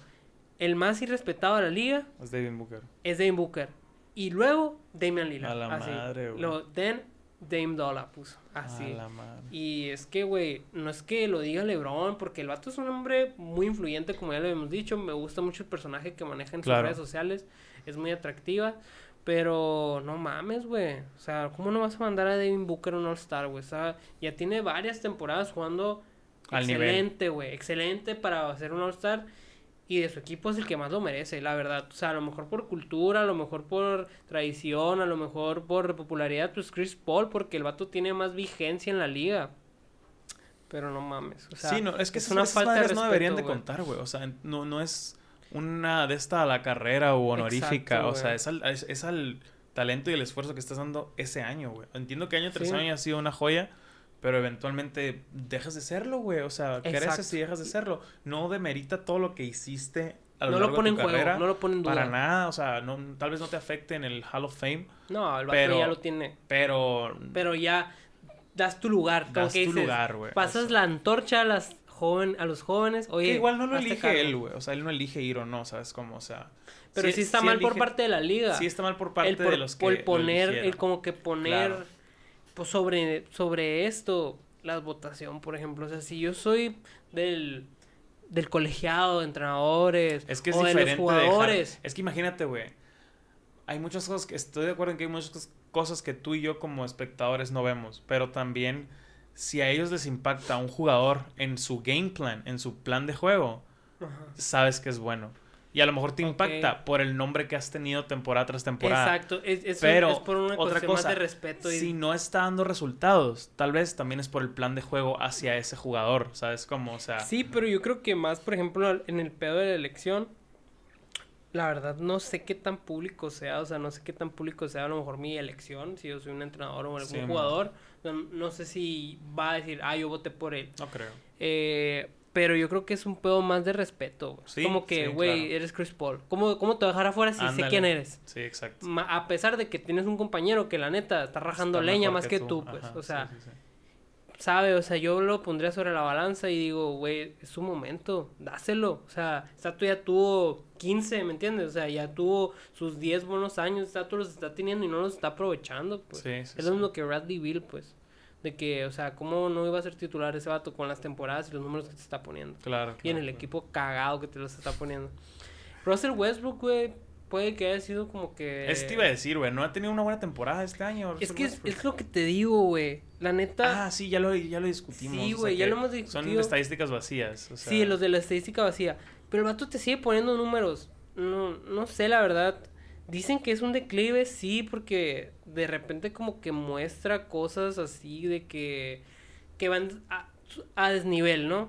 El más irrespetado de la liga Es Devin Booker. es Dame Booker. Y luego Damian Lillard. A la así. madre, güey. Lo, then Dame Dollar puso. Así. A la madre. Y es que, güey, no es que lo diga LeBron, porque el vato es un hombre muy influyente, como ya lo hemos dicho. Me gusta mucho el personaje que maneja en sus redes sociales. Es muy atractiva. Pero no mames, güey. O sea, ¿cómo no vas a mandar a Devin Booker un All-Star, güey? O sea, ya tiene varias temporadas jugando Al excelente, güey. Excelente para hacer un All-Star. Y de su equipo es el que más lo merece, la verdad. O sea, a lo mejor por cultura, a lo mejor por tradición, a lo mejor por popularidad, pues Chris Paul, porque el vato tiene más vigencia en la liga. Pero no mames. O sea, sí, no, es que es esas, una esas falta de madres no deberían de respeto, güey. contar, güey. O sea, no, no es una de esta a la carrera o honorífica. Exacto, o sea, es al, es, es al talento y el esfuerzo que estás dando ese año, güey. Entiendo que año tras Sí. año ha sido una joya, pero eventualmente dejas de serlo, güey. O sea, creces Exacto. y dejas de serlo. No demerita todo lo que hiciste a lo No largo lo pone de en juego, carrera. no lo pone en duda. Para nada, o sea, no, tal vez no te afecte en el Hall of Fame, No, el Pero- ya lo tiene. pero, Pero ya das tu lugar. das que tu dices, lugar, güey. Pasas Eso. la antorcha a las joven, a los jóvenes. Oye, que igual no lo elige cargo. él, güey. O sea, él no elige ir o no, ¿sabes cómo? O sea... Pero sí, está mal por parte de la liga. Sí está mal por parte el por, de los que lo poner, el eligieron. como que poner Claro. Pues sobre, sobre esto, la votación, por ejemplo. O sea, si yo soy del, del colegiado de entrenadores Es que es o de los jugadores. Es que imagínate, güey. Hay muchas cosas que... Estoy de acuerdo en que hay muchas cos- cosas que tú y yo como espectadores no vemos. Pero también, si a ellos les impacta un jugador en su game plan, en su plan de juego, Ajá. sabes que es bueno. Y a lo mejor te impacta por el nombre que has tenido temporada tras temporada. Exacto, es, eso Pero, es por una otra cosa, más de respeto. Y, Si no está dando resultados, tal vez también es por el plan de juego hacia ese jugador, ¿sabes cómo? O sea, Sí, pero yo creo que más, por ejemplo, en el pedo de la elección, la verdad no sé qué tan público sea, o sea, no sé qué tan público sea a lo mejor mi elección, si yo soy un entrenador o algún Sí, jugador, no, no sé si va a decir, ah, yo voté por él. no creo. Eh, pero yo creo que es un pedo más de respeto. güey. Sí, Como que, sí, güey, claro. eres Chris Paul. ¿Cómo, ¿Cómo te voy a dejar afuera si sé quién eres? Sí, exacto. Ma- A pesar de que tienes un compañero que la neta está rajando Está leña más que, tú, pues. Ajá, o sea, sí, sabe, o sea, yo lo pondría sobre la balanza y digo, güey, es su momento, dáselo. O sea, Stato ya tuvo 15, ¿me entiendes? O sea, ya tuvo sus 10 buenos años, Stato los está teniendo y no los está aprovechando, pues. Sí, sí, es lo mismo que Bradley Bill, pues. De que, o sea, ¿cómo no iba a ser titular ese vato con las temporadas y los números que te está poniendo? Claro. Y en el claro. equipo cagado que te los está poniendo. Russell Westbrook, güey, puede que haya sido como que... Eso te iba a decir, güey. No ha tenido una buena temporada este año. Es que es, lo que te digo, güey. La neta... Ah, sí, ya lo, ya lo discutimos. Sí, o sea güey, ya lo hemos Son discutido. estadísticas vacías. O sea, Sí, los de la estadística vacía. Pero el vato te sigue poniendo números. No, no sé, la verdad. Dicen que es un declive, sí, porque de repente como que muestra cosas así de que, que van a, a desnivel, ¿no?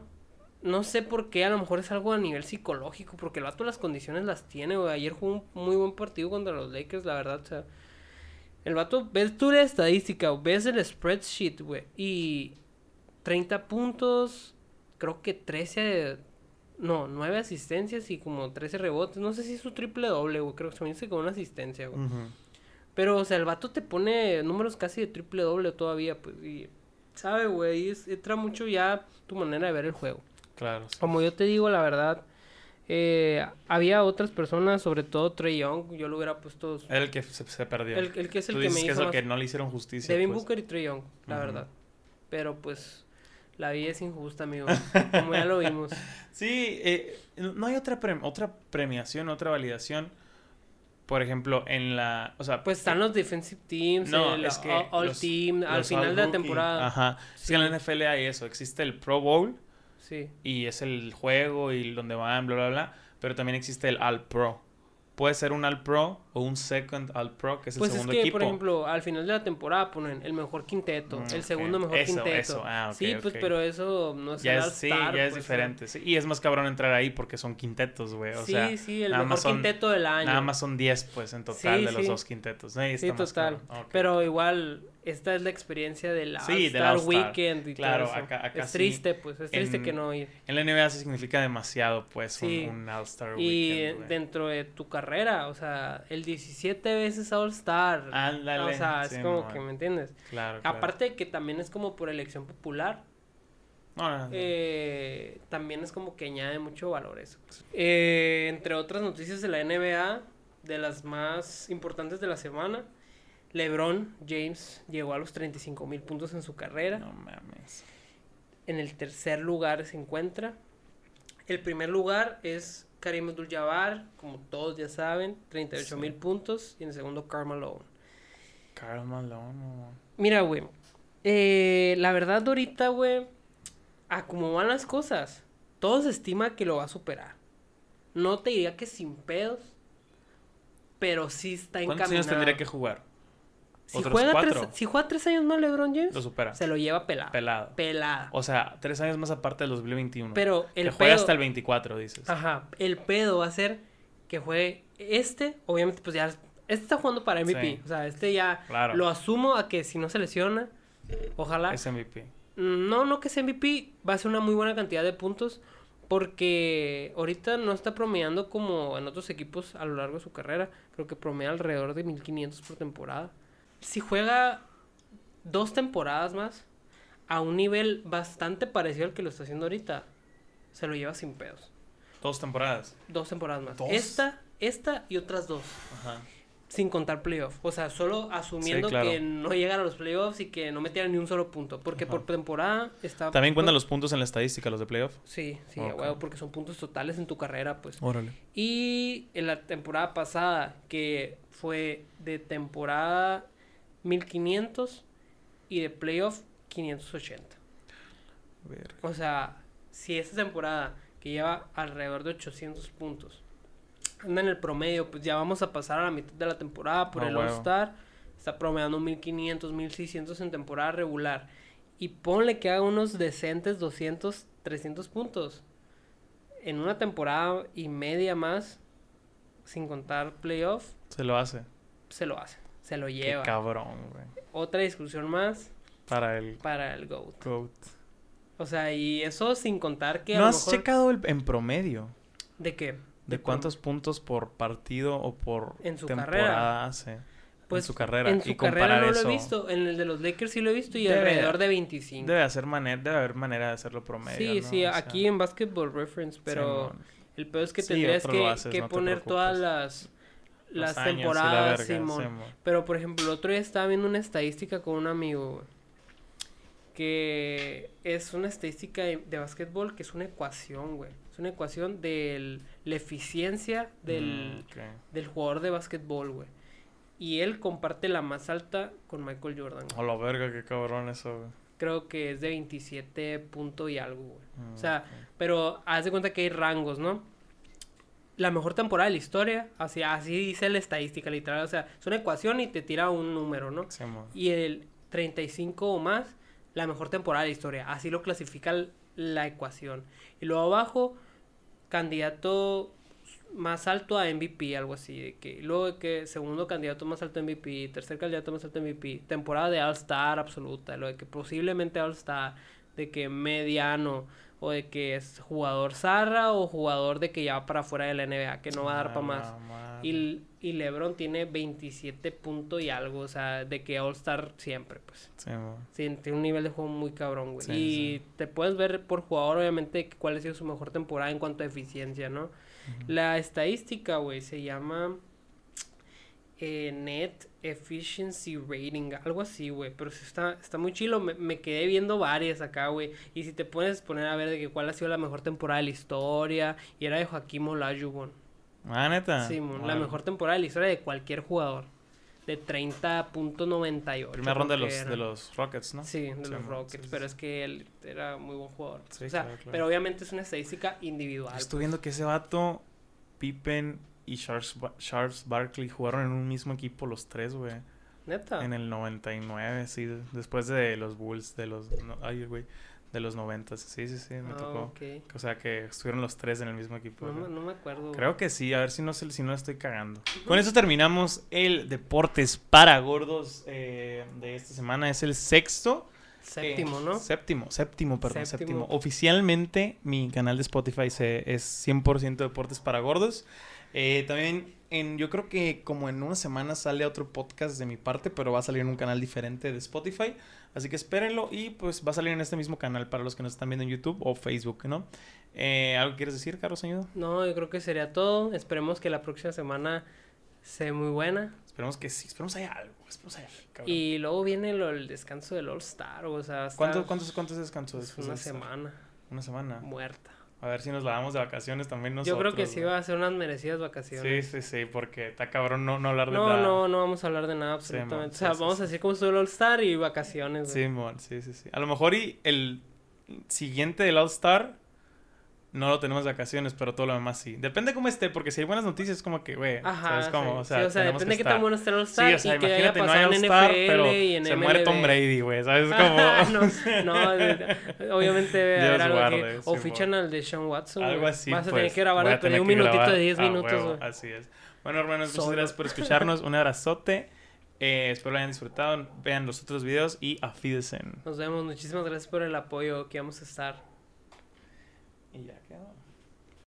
No sé por qué, a lo mejor es algo a nivel psicológico, porque el vato las condiciones las tiene, güey. Ayer jugó un muy buen partido contra los Lakers, la verdad, o sea. El vato, ves tú la estadística, ves el spreadsheet, güey. Y 30 puntos, creo que 13, no, 9 asistencias y como 13 rebotes. No sé si es su triple doble, güey. Creo que se me dice como una asistencia, güey. Pero, o sea, el vato te pone números casi de triple doble todavía, pues. Y, sabe, güey, es- entra mucho ya tu manera de ver el juego. Claro. sí. Como yo te digo, la verdad, eh, había otras personas, sobre todo Trey Young, yo lo hubiera puesto... El que se, se perdió. El, el que es el Tú que dices me que es hizo el más... que no le hicieron justicia. Devin pues. Booker y Trey Young, la verdad. Pero pues, la vida es injusta, amigo. Como ya lo vimos. Sí, eh, no hay otra, pre- otra premiación, otra validación. Por ejemplo, en la. O sea, Pues están los defensive teams, No, el es que all, all los- team, al final All de la temporada. Ajá. Es que en la NFL hay eso. Existe el Pro Bowl Sí. y es el juego y donde van, bla, bla, bla. Pero también existe el All Pro. Puede ser un All Pro o un Second All Pro, que es el Pues es segundo que, equipo. por ejemplo, al final de la temporada ponen el mejor quinteto, Mm, el segundo mejor Eso, quinteto. eso. Ah, ok, sí, pues, pero eso no es ya es, sí, ya es pues, diferente. sí. Y es más cabrón entrar ahí porque son quintetos, güey. O sí, sea, sí, el mejor son- quinteto del año. nada más son 10, pues, en total Sí, de los sí. dos quintetos. Ahí Sí, está total. Pero igual, esta es la experiencia del Sí, All-Star All-Star. Weekend y Claro, todo eso. acá- acá es sí. triste, pues, es triste En- que no ir. En la NBA se significa demasiado, pues, un- Sí. un, All-Star Y Weekend, güey. dentro de tu carrera, o sea, el 17 veces All-Star. Ándale, O sea, es como que, ¿me entiendes? Claro, claro. Aparte de que también es como por elección popular, No, no, no. eh, también es como que añade mucho valor eso. Eh, entre otras noticias de la NBA, de las más importantes de la semana, LeBron James llegó a los 35 mil puntos en su carrera. No mames. En el tercer lugar se encuentra. El primer lugar es Karim Abdul-Jabbar, como todos ya saben, 38 mil Sí. puntos. Y en el segundo, Karl Malone. Karl Malone, no. Mira, güey. eh, la verdad, ahorita, güey, a cómo van las cosas, todo se estima que lo va a superar. No te diría que sin pedos, pero sí está ¿Cuántos encaminado. años tendría que jugar? Si ¿Otros juega, cuatro? tres, si juega tres años más LeBron James, Lo supera. se lo lleva pelado. Pelado. Pelada. O sea, tres años más aparte del 2021. Pero el que juega pedo- hasta el 24, dices. Ajá, el pedo va a ser que juegue este, obviamente pues ya, este está jugando para MVP, Sí. o sea, este ya Claro. lo asumo a que si no se lesiona, ojalá. Es MVP. No, no que sea MVP, va a ser una muy buena cantidad de puntos porque ahorita no está promediando como en otros equipos a lo largo de su carrera, creo que promedia alrededor de 1500 por temporada. Si juega dos temporadas más a un nivel bastante parecido al que lo está haciendo ahorita, se lo lleva sin pedos. Dos temporadas. Dos temporadas más. ¿Dos? Esta, esta y otras dos. Ajá. Sin contar playoff. O sea, solo asumiendo claro. que no llegan a los playoffs y que no metieran ni un solo punto. Porque Ajá. por temporada está. También cuentan los puntos en la estadística, los de playoff. Sí, sí, a Ok. huevo, porque son puntos totales en tu carrera, pues. Órale. Y en la temporada pasada, que fue de temporada 1500 y de playoff 580. O sea, si esta temporada que lleva alrededor de 800 puntos anda en el promedio, pues ya vamos a pasar a la mitad de la temporada por el. All-Star. Está promediando 1500, 1600 en temporada regular. Y ponle que haga unos decentes 200, 300 puntos. En una temporada y media más, sin contar playoff, Se lo hace. se lo hace. Se lo Qué lleva. cabrón, güey. Otra discusión más Para el para el GOAT. GOAT. O sea, y eso sin contar que a ¿No lo has mejor... checado el, en promedio? ¿De qué? ¿De cuántos puntos por partido o por En su temporada carrera. hace? Pues en su carrera. En su y carrera no eso. lo he visto. En el de los Lakers sí lo he visto y Debe- alrededor de 25. Debe, hacer manera, debe haber manera de hacerlo promedio. sí, ¿no? sí, O sea, aquí en Basketball Reference, pero el peor es que Sí, tendrías que, haces, que no poner todas las, las años y la temporadas, verga, Simón. Simón. Pero, por ejemplo, el otro día estaba viendo una estadística con un amigo, güey, que es una estadística de, de básquetbol que es una ecuación, güey. Es una ecuación de la eficiencia del, Mm, del jugador de básquetbol, güey. Y él comparte la más alta con Michael Jordan. güey. A la verga, qué cabrón eso, güey. Creo que es de 27 punto y algo, güey. Mm, O sea, pero haz de cuenta que hay rangos, ¿no? La mejor temporada de la historia, así, así dice la estadística literal. O sea, es una ecuación y te tira un número, ¿no? Y el 35 o más, la mejor temporada de la historia. Así lo clasifica la ecuación. Y luego abajo, candidato más alto a MVP, algo así. De que, luego de que segundo candidato más alto a MVP, tercer candidato más alto a MVP, temporada de All-Star absoluta, lo de que posiblemente All-Star, de que mediano, o de que es jugador zarra o jugador de que ya va para afuera de la NBA, que no va a dar Ah, para más. Y, y LeBron tiene 27 puntos y algo, o sea, de que All-Star siempre, pues. Sí. Sí, tiene un nivel de juego muy cabrón, güey. Sí, y te puedes ver por jugador, obviamente, cuál ha sido su mejor temporada en cuanto a eficiencia, ¿no? La estadística, güey, se llama eh, Net Efficiency Rating, algo así, güey. Pero sí está, está muy chilo. Me, me quedé viendo varias acá, güey. Y si te puedes poner a ver de que cuál ha sido la mejor temporada de la historia, y era de Joaquín Olajuwon. Ah, neta. Sí, mon, la mejor temporada de la historia de cualquier jugador. De 30.98. Primera ronda de los, era. de los Rockets, ¿no? Sí, de Sí, los Rockets, sí, sí, pero es que él era muy buen jugador. O sea, claro, claro. pero obviamente es una estadística individual. Estuve viendo que ese vato, Pippen y Charles, Ba- Charles Barkley jugaron en un mismo equipo los tres, güey. Neta. En el 99, sí. de- Después de los Bulls, de los... no, ay, güey. De los 90. Sí, sí, sí, me Ah, tocó. ok. O sea, que estuvieron los tres en el mismo equipo. No, no me acuerdo. güey. Creo que sí, a ver si no, si no estoy cagando. Con eso terminamos el Deportes para Gordos eh, de esta semana. Es el sexto. Séptimo, eh, ¿no? Séptimo, séptimo, perdón, Séptimo. séptimo. Oficialmente mi canal de Spotify se, es 100% Deportes para Gordos. Eh, también en, yo creo que como en una semana sale otro podcast de mi parte, pero va a salir en un canal diferente de Spotify. Así que espérenlo y pues va a salir en este mismo canal para los que nos están viendo en YouTube o Facebook, ¿no? Eh, ¿Algo quieres decir, Carlos Añudo? No, yo creo que sería todo. Esperemos que la próxima semana sea muy buena. Esperemos que sí, esperemos haya algo, esperemos haya algo. Y luego viene lo- el descanso del All Star, o sea, ¿Cuánto, cuántos, ¿Cuántos descansos pues, una semana Una semana. muerta. A ver si nos la damos de vacaciones también nosotros. Yo creo que sí va a ser unas merecidas Sí, vacaciones. sí, sí, porque está cabrón no, no hablar de No, nada. no, no vamos a hablar de nada Sí, absolutamente. sí, o sea, sí, vamos sí. a decir cómo estuvo el All Star y vacaciones. güey. Sí, mon, sí, sí, sí. A lo mejor y el siguiente del All Star no lo tenemos de vacaciones, pero todo lo demás sí. Depende cómo esté, porque si hay buenas noticias es como que, güey, Ajá, ¿sabes cómo? O sea, Sí, o sea tenemos depende de que qué tan bueno esté el All Star Sí, o sea, y que haya imagínate, no hay pasado All en Star, NFL pero en se muere. Tom Brady, güey, ¿sabes? Como... no, no, obviamente debe haber algo guarde, que... sí, O fichan al de Sean Watson. Algo así, Vas a pues, tener que grabar a de tener un que minutito grabar de 10 a minutos, güey. Así es. Bueno, hermanos, muchas gracias por escucharnos. Un abrazote. Eh, espero lo hayan disfrutado. Vean los otros videos y afídense. Nos vemos. Muchísimas gracias por el apoyo que vamos a estar. Y ya quedó.